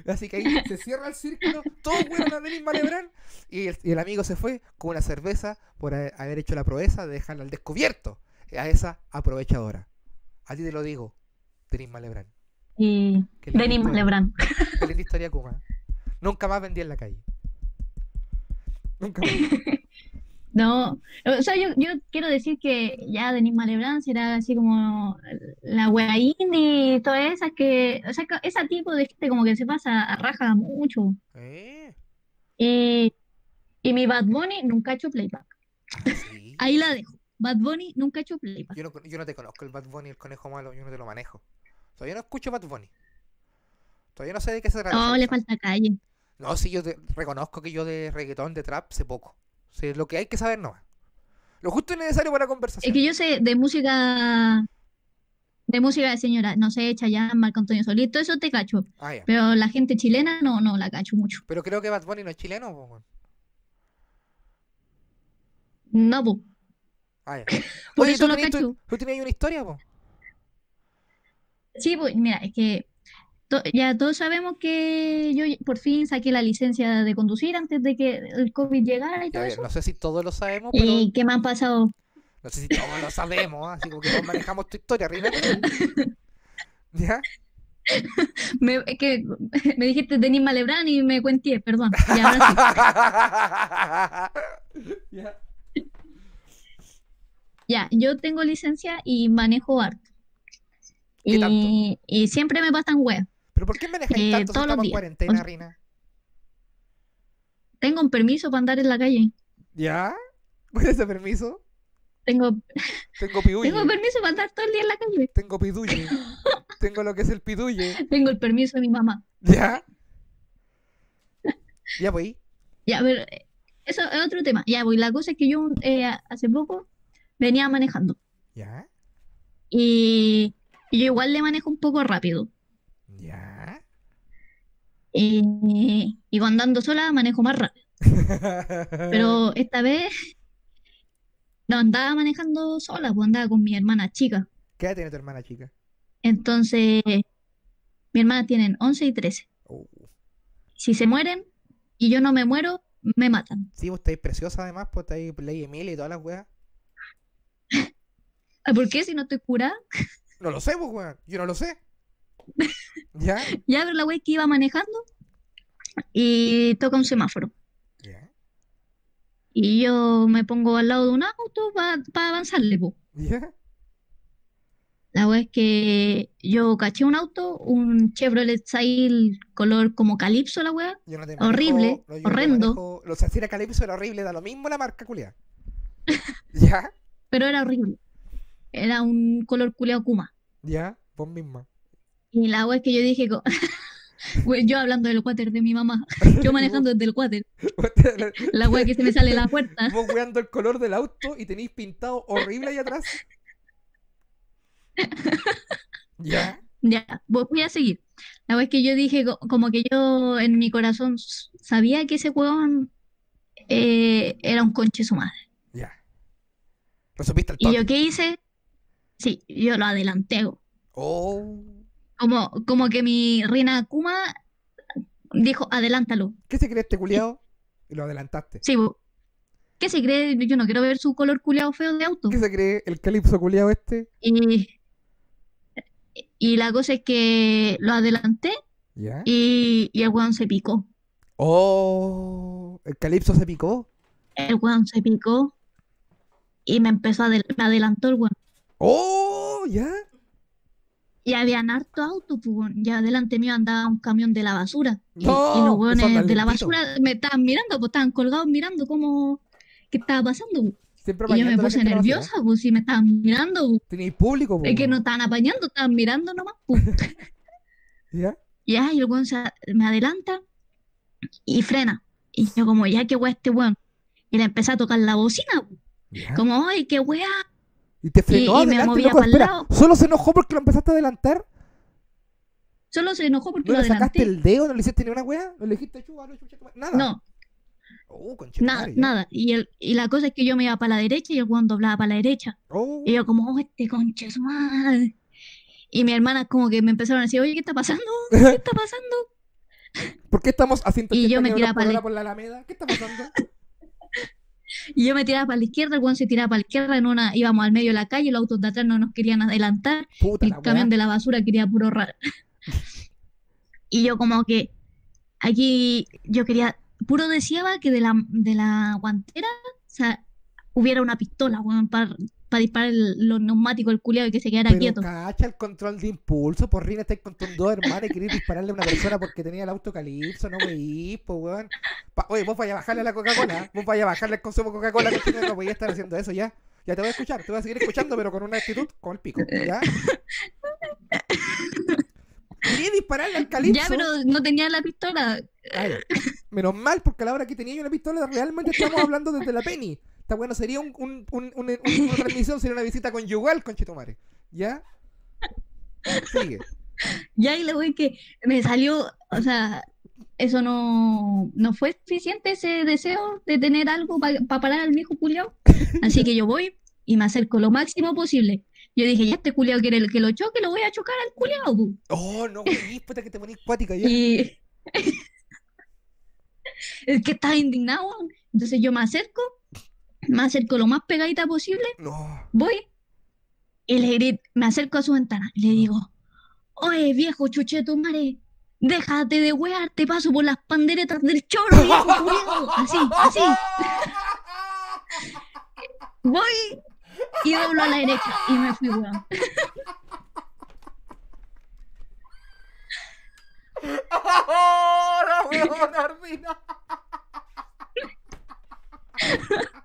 Speaker 1: Así que ahí se cierra el círculo, todos fueron a Denis Malebrán y el, y el amigo se fue con una cerveza por ha- haber hecho la proeza de dejarla al descubierto a esa aprovechadora. A ti te lo digo, Denis Malebrán.
Speaker 2: Y Denis. Malebrán.
Speaker 1: Qué linda historia Kuma. Nunca más vendí en la calle. Nunca más.
Speaker 2: No, o sea, yo, yo quiero decir que ya Denis Malebrán será así como la wea indie y todas esas que, o sea, ese tipo de gente como que se pasa a raja mucho.
Speaker 1: Eh,
Speaker 2: Y, y mi Bad Bunny nunca ha hecho playback.
Speaker 1: sí.
Speaker 2: Ahí la dejo. Bad Bunny nunca ha hecho playback.
Speaker 1: Yo no, yo no te conozco el Bad Bunny, el conejo malo, yo no te lo manejo. Todavía no escucho Bad Bunny. Todavía no sé de qué se trata.
Speaker 2: No,
Speaker 1: esa
Speaker 2: le falta calle.
Speaker 1: No, sí, yo te- reconozco que yo de reggaetón, de trap, sé poco. Lo que hay que saber nomás. Lo justo y necesario para la
Speaker 2: Es
Speaker 1: conversación.
Speaker 2: que yo sé de música, de música de señora, no sé, Chayanne, Marco Antonio Solís, todo eso te cacho.
Speaker 1: Ah.
Speaker 2: Pero la gente chilena no, no la cacho mucho.
Speaker 1: Pero creo que Bad Bunny no es chileno, po.
Speaker 2: No, po.
Speaker 1: Ah.
Speaker 2: Por
Speaker 1: Oye,
Speaker 2: eso
Speaker 1: ¿tú tu-
Speaker 2: cacho.
Speaker 1: tú tenías una historia, po?
Speaker 2: Sí, pues mira, es que to- ya todos sabemos que yo por fin saqué la licencia de conducir antes de que el COVID llegara y todo
Speaker 1: ver,
Speaker 2: eso.
Speaker 1: no sé si todos lo sabemos, pero
Speaker 2: ¿Y qué me han pasado?
Speaker 1: no sé si todos lo sabemos, así como que todos manejamos tu historia, Rina. ¿Ya?
Speaker 2: Me, que me dijiste Denis Malebrán y me cuenté, perdón. Y ahora sí.
Speaker 1: Ya.
Speaker 2: Ya, yo tengo licencia y manejo harto. Y, y siempre me pasan weas.
Speaker 1: ¿Pero por qué manejáis
Speaker 2: Eh,
Speaker 1: tanto si
Speaker 2: todos los
Speaker 1: estamos en cuarentena,
Speaker 2: O
Speaker 1: Rina?
Speaker 2: Tengo un permiso para andar en la calle.
Speaker 1: ¿Ya? ¿Cuál es ese permiso?
Speaker 2: Tengo,
Speaker 1: Tengo piduye.
Speaker 2: tengo permiso para andar todo el día en la calle.
Speaker 1: Tengo piduye. Tengo lo que es el piduye.
Speaker 2: Tengo el permiso de mi mamá.
Speaker 1: ¿Ya? Ya, pues.
Speaker 2: Ya, ver, eso es otro tema. Ya, pues la cosa es que yo eh, hace poco venía manejando.
Speaker 1: ¿Ya?
Speaker 2: Y, y yo igual le manejo un poco rápido.
Speaker 1: ¿Ya?
Speaker 2: Y, y cuando ando sola manejo más rápido. Pero esta vez no andaba manejando sola, pues andaba con mi hermana chica.
Speaker 1: ¿Qué edad tiene tu hermana chica?
Speaker 2: Entonces, mi hermana tienen 11 y 13.
Speaker 1: Oh.
Speaker 2: Si se mueren y yo no me muero, me matan.
Speaker 1: Sí, vos estáis preciosa además, pues estáis Ley Emilia y todas las weas.
Speaker 2: Ah, ¿Por qué si no estoy curada?
Speaker 1: No lo sé, pues, weón. Yo no lo sé. ¿Ya?
Speaker 2: Ya, pero la wey que iba manejando y toca un semáforo.
Speaker 1: ¿Ya?
Speaker 2: Y yo me pongo al lado de un auto para avanzarle, po.
Speaker 1: ¿Ya?
Speaker 2: La wea es que yo caché un auto, un Chevrolet Sail color como calipso, la wea.
Speaker 1: No
Speaker 2: Horrible,
Speaker 1: manejo- no, te
Speaker 2: horrendo.
Speaker 1: manejo- Lo sé, si era Calypso era horrible, da lo mismo la marca culia. ¿Ya?
Speaker 2: pero era horrible. Era un color culeado Kuma.
Speaker 1: ¿Ya? Vos misma.
Speaker 2: Y la wea es que yo dije, co- Güey, yo hablando del water de mi mamá, yo manejando desde el water, la wea que se me sale la puerta.
Speaker 1: Vos weando el color del auto y tenéis pintado horrible ahí atrás. ¿Ya?
Speaker 2: Ya, vo- voy a seguir. La vez que yo dije, co- como que yo en mi corazón s- sabía que ese huevón eh, era un conche su madre.
Speaker 1: Ya. Lo supiste al
Speaker 2: ¿Y yo qué hice? Sí, yo lo adelanté.
Speaker 1: Oh.
Speaker 2: Como, como que mi reina Kuma dijo, adelántalo.
Speaker 1: ¿Qué se cree este culiao? Y lo adelantaste.
Speaker 2: Sí, bo. ¿Qué se cree? Yo no quiero ver su color culeado feo de auto.
Speaker 1: ¿Qué se cree el calipso culiao este?
Speaker 2: Y, y la cosa es que lo adelanté
Speaker 1: Ya.
Speaker 2: y, y el weón se picó.
Speaker 1: Oh. El calipso se picó.
Speaker 2: El weón se picó y me empezó a adel- me adelantó el weón.
Speaker 1: Oh, ya.
Speaker 2: Y habían harto auto, pues, weón. Y adelante mío andaba un camión de la basura. Y, los
Speaker 1: anda
Speaker 2: de la basura me estaban mirando, pues estaban colgados mirando cómo qué estaba pasando. pues. Y yo me puse nerviosa, pues si me estaban mirando. pues.
Speaker 1: Tenéis público, po.
Speaker 2: Es que no estaban apañando, estaban mirando nomás. pues.
Speaker 1: ¿Ya?
Speaker 2: Y ya, y el weón se me adelanta y frena. Y yo como, ya que weá este weón. Y le empecé a tocar la bocina, pues.
Speaker 1: ¿Ya?
Speaker 2: como, ay, qué weá.
Speaker 1: Y te frenó
Speaker 2: y me
Speaker 1: adelante,
Speaker 2: movía
Speaker 1: loco, espera.
Speaker 2: lado.
Speaker 1: ¿Solo se enojó porque lo empezaste a adelantar?
Speaker 2: Solo se enojó porque
Speaker 1: ¿No
Speaker 2: lo
Speaker 1: le sacaste el dedo? ¿No le hiciste ni una wea? ¿No le dijiste chupa, no, chucha, chupa? Nada.
Speaker 2: No,
Speaker 1: Oh,
Speaker 2: nada,
Speaker 1: ya.
Speaker 2: nada. Y, el, y la cosa es que yo me iba para la derecha y el weón doblaba para la derecha.
Speaker 1: Oh.
Speaker 2: Y yo como, oh, este conche su madre. Y mi hermana como que me empezaron a decir, oye, ¿qué está pasando? ¿Qué está pasando?
Speaker 1: ¿Por qué estamos a 180
Speaker 2: Y yo me tiraba
Speaker 1: por
Speaker 2: pa'l-
Speaker 1: hora por la Alameda? ¿Qué está pasando?
Speaker 2: Y yo me tiraba para la izquierda, el weón se tiraba para la izquierda, en una, íbamos al medio de la calle, los autos de atrás no nos querían adelantar,
Speaker 1: Puta
Speaker 2: el camión de la basura quería puro ra- Y yo como que aquí yo quería, puro deseaba que de la, de la guantera, o sea, hubiera una pistola, weón, para disparar el- los neumáticos, el culiado y que se quedara
Speaker 1: Pero
Speaker 2: quieto.
Speaker 1: cacha el control de impulso, por Rina estáis con tus dos hermanas y queréis dispararle a una persona porque tenía el auto calipso, no veís, pues weón. Pa- Oye, vos vayas a bajarle a la Coca-Cola, vos vayas a bajarle el consumo de Coca-Cola, que no podías estar haciendo eso ya. Ya te voy a escuchar, te voy a seguir escuchando, pero con una actitud con el pico, ¿ya? Quería dispararle al calipso.
Speaker 2: Ya, pero no tenía la pistola.
Speaker 1: Ya. Menos mal, porque a la hora que tenía yo una pistola, realmente estamos hablando desde la penny. Está bueno, sería un, un, un- un- un- una transmisión, sería una visita conyugal con Chitomare. ¿Ya? Sigue.
Speaker 2: Ya, y luego es que me salió, o sea, eso no, no fue suficiente ese deseo de tener algo para parar al viejo culiao. Así que yo voy y me acerco lo máximo posible. Yo dije, ya este culiao quiere que lo choque, lo voy a chocar al culiao.
Speaker 1: Oh, no, güey, puta que te ponís cuática ya.
Speaker 2: Y es que estaba indignado. Entonces yo me acerco, me acerco lo más pegadita posible,
Speaker 1: No.
Speaker 2: voy y le grito, me acerco a su ventana y le digo, oye viejo chucheto mare, déjate de wear, te paso por las panderetas del choro, viejo culiao". Así, así. Voy y doblo a la derecha y me fui, weón.
Speaker 1: ¡Ahora, weón!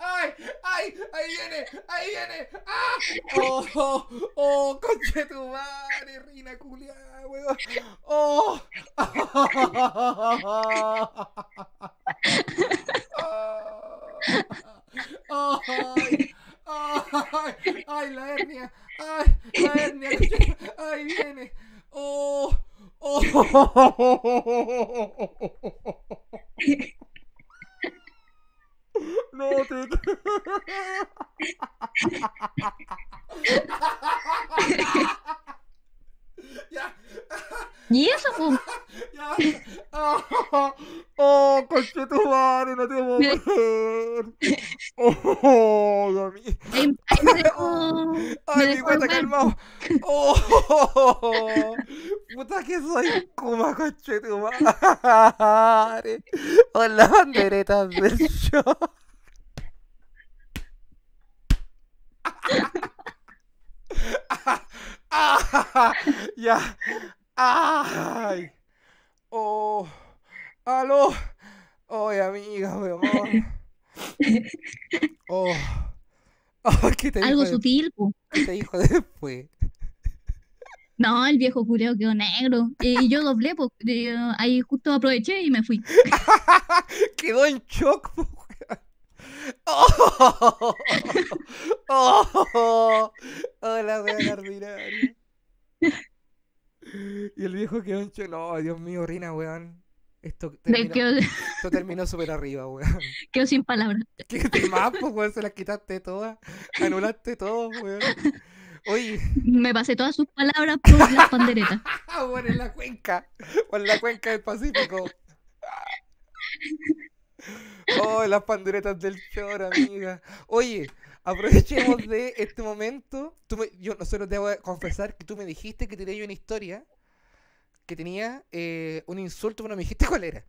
Speaker 1: ¡Ay! ¡Ay! ¡Ahí viene! ¡Ahí viene! ¡Ah! ¡Oh! ¡Oh! ¡Oh! ¡Conche tu madre! ¡Rina culia, weón! ¡Oh! ¡Ay! ¡Ay! ¡Ay! ¡La hernia! ¡Ay! ¡La hernia! ¡Ay! ¡Viene! ¡Oh! ¡Oh! No te. ya,
Speaker 2: Y eso, pues,
Speaker 1: ya. Oh, oh, conche tu madre, no te puedo
Speaker 2: Mira.
Speaker 1: creer. Oh, mami.
Speaker 2: ahí, ahí me dejó, me
Speaker 1: Ay, mi
Speaker 2: dejó
Speaker 1: guata
Speaker 2: el weón.
Speaker 1: calmado. Oh, puta que soy kuma, conche tu madre. Con las banderetas del show. Ah, ya. Ay. Oh. Aló. Oye, amiga, mi amor. Oh. Oh, ¿qué te
Speaker 2: Algo
Speaker 1: dijo
Speaker 2: sutil, pues.
Speaker 1: ¿Qué te dijo después?
Speaker 2: No, el viejo culiao quedó negro. Y yo doblé, pues, eh, ahí justo aproveché y me fui.
Speaker 1: Quedó en shock, po. ¡Oh! ¡Oh! ¡Oh, la weá ordinaria! Y el viejo quedó shock. No, Dios mío, Rina, weón. Esto terminó,
Speaker 2: quedó,
Speaker 1: esto terminó súper arriba, weón.
Speaker 2: quedó sin palabras.
Speaker 1: ¿Qué te más, pues, weón? Se las quitaste todas. Anulaste todo, weón. Oye,
Speaker 2: Me pasé todas sus palabras por las panderetas.
Speaker 1: ah, bueno, en la cuenca. En la cuenca del Pacífico. Oh, las panderetas del choro, amiga. Oye, aprovechemos de este momento. Tú me- yo no solo debo confesar que tú me dijiste que tenía yo una historia que tenía eh, un insulto, pero no me dijiste cuál era.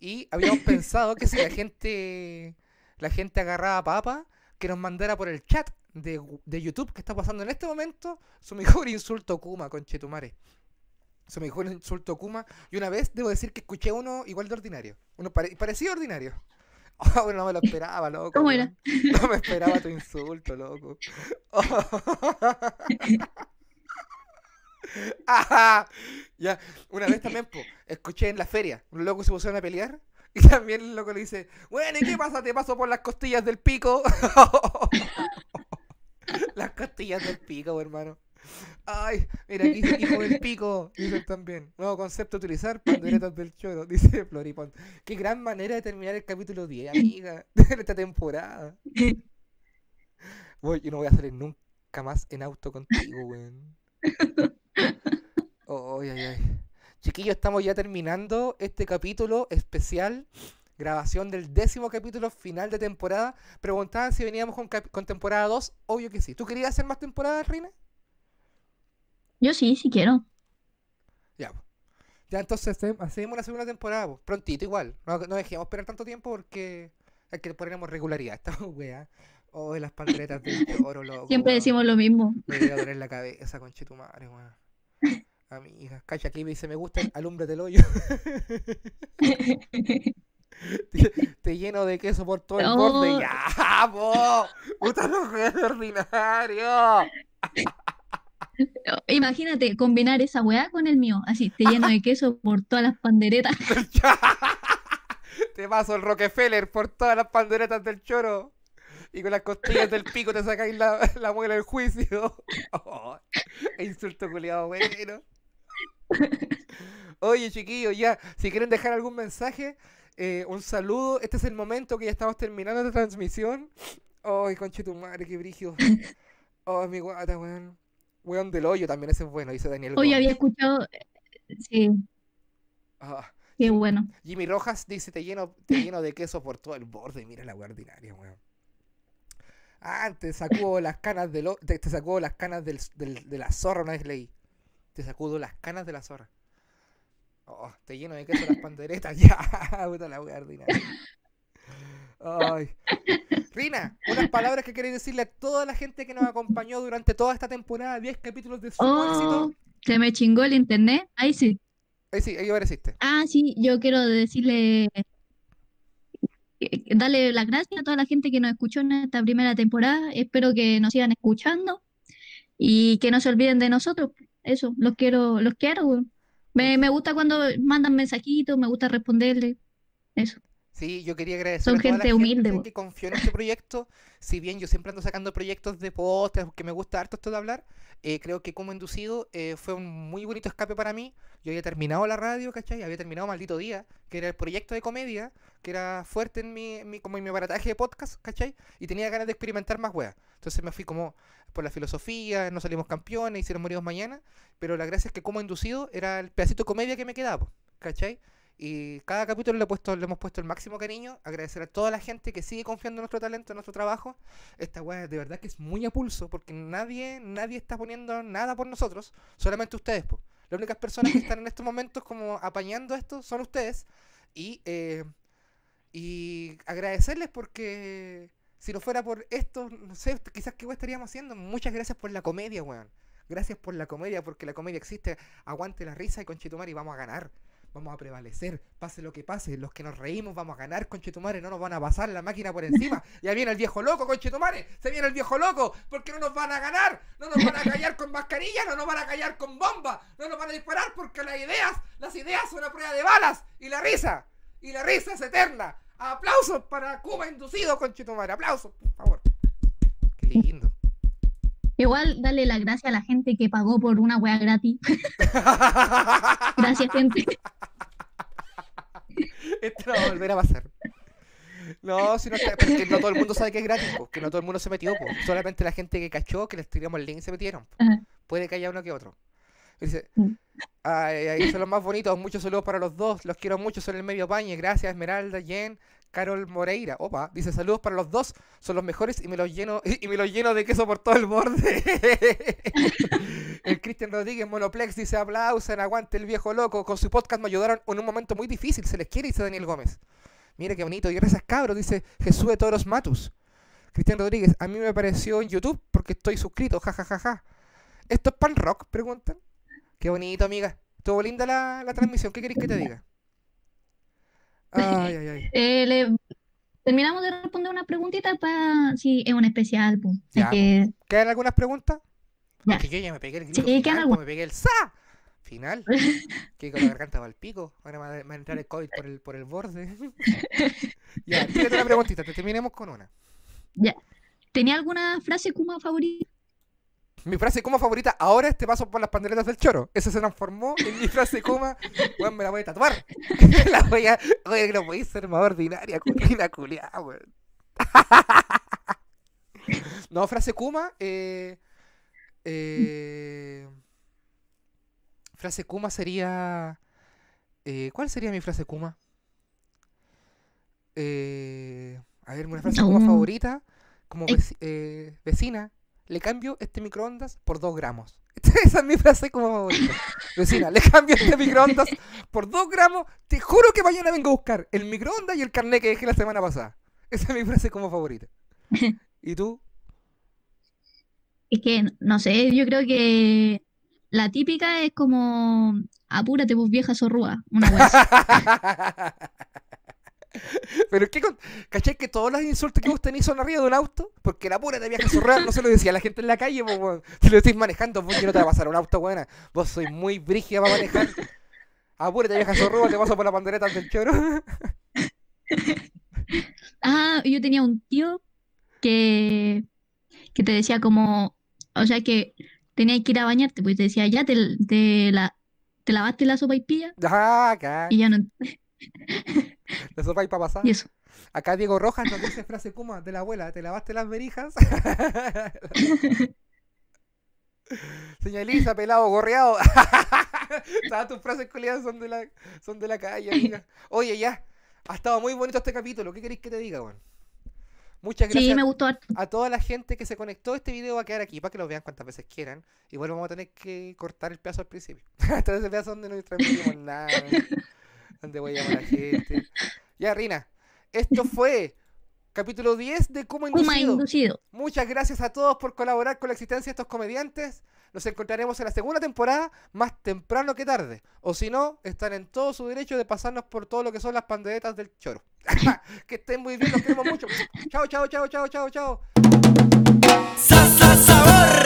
Speaker 1: Y habíamos pensado que si la gente la gente agarraba papa, que nos mandara por el chat de, de YouTube que está pasando en este momento su mejor insulto Kuma, conchetumare. Su mejor insulto Kuma. Y una vez debo decir que escuché uno igual de ordinario. Uno pare- parecido ordinario. Oh, bueno, no me lo esperaba, loco.
Speaker 2: ¿Cómo
Speaker 1: weón. No me esperaba tu insulto, loco. Ajá. Ya, una vez también, po, escuché en la feria, un loco se pusieron a pelear y también el loco le dice, bueno, ¿y qué pasa? Te paso por las costillas del pico. las costillas del pico, hermano. Ay, mira, aquí dice hijo del pico, dicen también. Nuevo concepto utilizar, panderetas del choro, dice Floripon. Qué gran manera de terminar el capítulo 10, amiga, de esta temporada. Voy, yo no voy a salir nunca más en auto contigo, weón. Ay, ay, ay. Chiquillos, estamos ya terminando este capítulo especial. Grabación del décimo capítulo final de temporada. Preguntaban si veníamos con temporada 2. Obvio que sí. ¿Tú querías hacer más temporadas, Rina?
Speaker 2: Yo sí, sí quiero.
Speaker 1: Ya. po. Ya entonces hace- hacemos la segunda temporada. po. Prontito igual. No, no dejemos esperar tanto tiempo porque hay que ponernos regularidad. Esta wea. Oh, las panderetas del choro, loco.
Speaker 2: Siempre decimos lo mismo.
Speaker 1: Me voy a doler la cabeza, conchetumare, weón. Amiga, cacha aquí me dice, me gusta el alumbre del hoyo. te, te lleno de queso por todo el borde. ¡Ya, po! ¡Puta no es ordinario!
Speaker 2: Imagínate combinar esa weá con el mío. Así, te lleno de queso por todas las panderetas.
Speaker 1: te paso el Rockefeller por todas las panderetas del choro. Y con las costillas del pico te sacáis la, la muela del juicio. Oh, insulto culiado, bueno. Oye, chiquillos, ya, si quieren dejar algún mensaje, eh, un saludo. Este es el momento que ya estamos terminando la transmisión. Ay, conche tu madre, qué brillo. Oh, mi guata, weón. Weón del hoyo también, ese es bueno, dice Daniel.
Speaker 2: Hoy había escuchado. Sí,
Speaker 1: Ah,
Speaker 2: qué bueno.
Speaker 1: Jimmy Rojas dice, te lleno, te lleno de queso por todo el borde. Mira la weá ordinaria, weón. Ah, te sacudo las canas de lo, te, te sacudo las canas del, del- de la zorra, una vez leí. Te sacudo las canas de la zorra. Oh, te lleno de queso las panderetas. Ya, puta la weá ordinaria. Ay. Rina, unas palabras que queréis decirle a toda la gente que nos acompañó durante toda esta temporada, 10 capítulos de su
Speaker 2: Oh,
Speaker 1: éxito.
Speaker 2: se me chingó el internet. Ahí sí.
Speaker 1: Ahí sí, ahí apareciste.
Speaker 2: Ah, sí, yo quiero decirle, eh, darle las gracias a toda la gente que nos escuchó en esta primera temporada. Espero que nos sigan escuchando y que no se olviden de nosotros. Eso, los quiero, los quiero. Me, me gusta cuando mandan mensajitos, me gusta responderles. Eso.
Speaker 1: Sí, yo quería agradecer
Speaker 2: Son
Speaker 1: a toda la
Speaker 2: gente humilde,
Speaker 1: gente
Speaker 2: po.
Speaker 1: que confió en este proyecto. Si bien yo siempre ando sacando proyectos de podcast, que me gusta harto esto de hablar, eh, creo que como inducido eh, fue un muy bonito escape para mí. Yo había terminado la radio, ¿cachai? Había terminado Maldito Día, que era el proyecto de comedia, que era fuerte en mi, en mi- como en mi aparataje de podcast, ¿cachai? Y tenía ganas de experimentar más weas. Entonces me fui como por la filosofía, no salimos campeones, hicieron morimos mañana, pero la gracia es que como inducido era el pedacito de comedia que me quedaba, ¿cachai? Y cada capítulo le, he puesto, le hemos puesto el máximo cariño. Agradecer a toda la gente que sigue confiando en nuestro talento, en nuestro trabajo. Esta weá de verdad que es muy a pulso porque nadie, nadie está poniendo nada por nosotros, solamente ustedes. po. Las únicas personas que están en estos momentos como apañando esto son ustedes. Y, eh, y agradecerles porque si no fuera por esto, no sé, quizás qué estaríamos haciendo. Muchas gracias por la comedia, weón. Gracias por la comedia, porque la comedia existe. Aguante la risa y con Chitumari vamos a ganar. Vamos a prevalecer, pase lo que pase, los que nos reímos vamos a ganar, conchetumare, no nos van a pasar la máquina por encima. Ya viene el viejo loco, conchetumare, se viene el viejo loco, porque no nos van a ganar, no nos van a callar con mascarilla, no nos van a callar con bomba, no nos van a disparar porque las ideas, las ideas son a prueba de balas y la risa, y la risa es eterna. Aplausos para Cuba inducido, conchetumare, aplausos, por favor. Qué lindo.
Speaker 2: Igual dale las gracias a la gente que pagó por una wea gratis. Gracias, gente.
Speaker 1: Esto no va a volver a pasar. No, si no, está- porque no todo el mundo sabe que es gratis, po, que no todo el mundo se metió, po. solamente la gente que cachó, que les tiramos el link se metieron.
Speaker 2: Ajá.
Speaker 1: Puede que haya uno que otro. Dice,
Speaker 2: Mm.
Speaker 1: ay, ay, son los más bonitos, muchos saludos para los dos, los quiero mucho, son el medio pañe, gracias Esmeralda, Jen, Carol Moreira, opa, dice saludos para los dos, son los mejores y me los lleno, y me los lleno de queso por todo el borde. el Cristian Rodríguez Monoplex dice aplausen, aguante el viejo loco, con su podcast me ayudaron en un momento muy difícil, se les quiere, dice Daniel Gómez. Mira qué bonito, y gracias cabros, dice Jesús de Toros Matus. Cristian Rodríguez, a mí me apareció en YouTube porque estoy suscrito, jajajaja. ¿Esto es pan rock? Preguntan. Qué bonito, amiga. Estuvo linda la, la transmisión, ¿qué querés que te diga? Ay, ay, ay.
Speaker 2: Eh, le- terminamos de responder una preguntita para si es un especial, pues.
Speaker 1: Ya,
Speaker 2: que-
Speaker 1: ¿Quedan algunas preguntas?
Speaker 2: Ya.
Speaker 1: Que yo ya me pegué el grito
Speaker 2: Sí,
Speaker 1: final, pues, me pegué el sa final. Que con la garganta va al pico. Ahora me va a- entrar el COVID por el, por el borde. ya, tírate una preguntita, te terminemos con una.
Speaker 2: ¿Tenía alguna frase Kuma favorita?
Speaker 1: Mi frase como favorita ahora es te paso por las panderetas del choro. Esa se transformó en mi frase coma. Weón, me la voy a tatuar. la voy a. Oye, que no podéis ser más ordinaria, culina culiada, weón. no, frase Kuma. Eh, eh, frase Kuma sería. eh, ¿Cuál sería mi frase Kuma? Eh, a ver, una frase Kuma
Speaker 2: No.
Speaker 1: favorita. Como veci- vecina, le cambio este microondas por dos gramos. Esa es mi frase como favorita. Vecina, le cambio este microondas por dos gramos. Te juro que mañana vengo a buscar el microondas y el carnet que dejé la semana pasada. Esa es mi frase como favorita. ¿Y tú?
Speaker 2: Es que, no sé, yo creo que la típica es como, apúrate, vos vieja zorrúa. Una.
Speaker 1: Pero es que, con... ¿cachai que todos los insultos que vos tenés son arriba de un auto? Porque la pura de viaje surreal no se lo decía a la gente en la calle, weón. Si lo estáis manejando, vos que no te va a pasar un auto, buena. Vos sois muy brígida para manejar. Apúrate, vieja zorrúa, te paso por la pandereta del choro.
Speaker 2: Ah, yo tenía un tío que, que te decía como, o sea que tenías que ir a bañarte, pues te decía, ya te, te, la, te lavaste la sopa y pilla,
Speaker 1: Ah, acá.
Speaker 2: y ya no,
Speaker 1: La sopa y para pasar.
Speaker 2: y eso.
Speaker 1: Acá Diego Rojas nos dice frase Kuma de la abuela, ¿te lavaste las verijas? Señor Elisa, pelado, gorreado. Todas tus frases culiadas son de la, son de la calle, amiga. Oye, ya. Ha estado muy bonito este capítulo. ¿Qué queréis que te diga, weón? Muchas
Speaker 2: Sí,
Speaker 1: gracias
Speaker 2: me gustó
Speaker 1: a toda la gente que se conectó. Este video va a quedar aquí para que lo vean cuantas veces quieran. Igual vamos a tener que cortar el pedazo al principio. Hasta ese pedazo donde no transmitimos nada. Donde voy a llamar a la gente. Ya, Rina. Esto fue capítulo 10 de Cómo Inducido.
Speaker 2: inducido.
Speaker 1: Muchas gracias a todos por colaborar con la existencia de estos comediantes. Nos encontraremos en la segunda temporada, más temprano que tarde. O si no, están en todo su derecho de pasarnos por todo lo que son las panderetas del choro. que estén muy bien, los queremos mucho. Chao, chao, chao, chao, chao, chao.
Speaker 3: Sa, sa, sabor.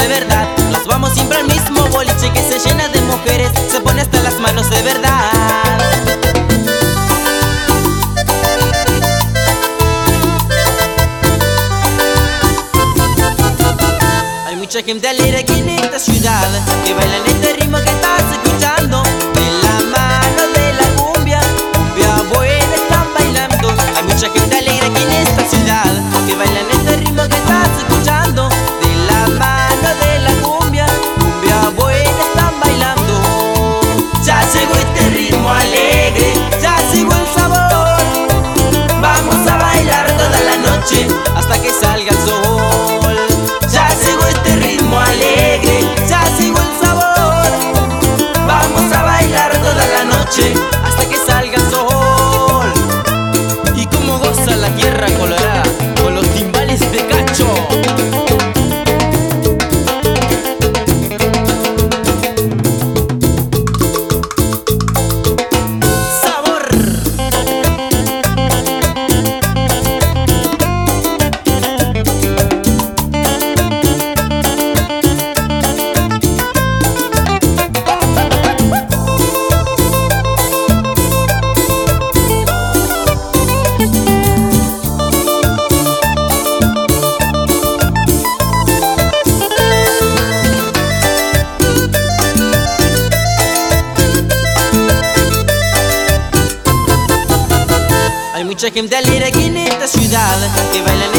Speaker 3: de verdad. Nos vamos siempre al mismo boliche que se llena de mujeres. Se pone hasta las manos de verdad. Hay mucha gente alegre aquí en esta ciudad Que baila en este ritmo que estás escuchando. De la mano de la cumbia, cumbia buena están bailando. Hay mucha gente alegre aquí en esta ciudad Que baila en este ritmo que estás escuchando. Hay mucha gente alegre aquí en esta ciudad que baila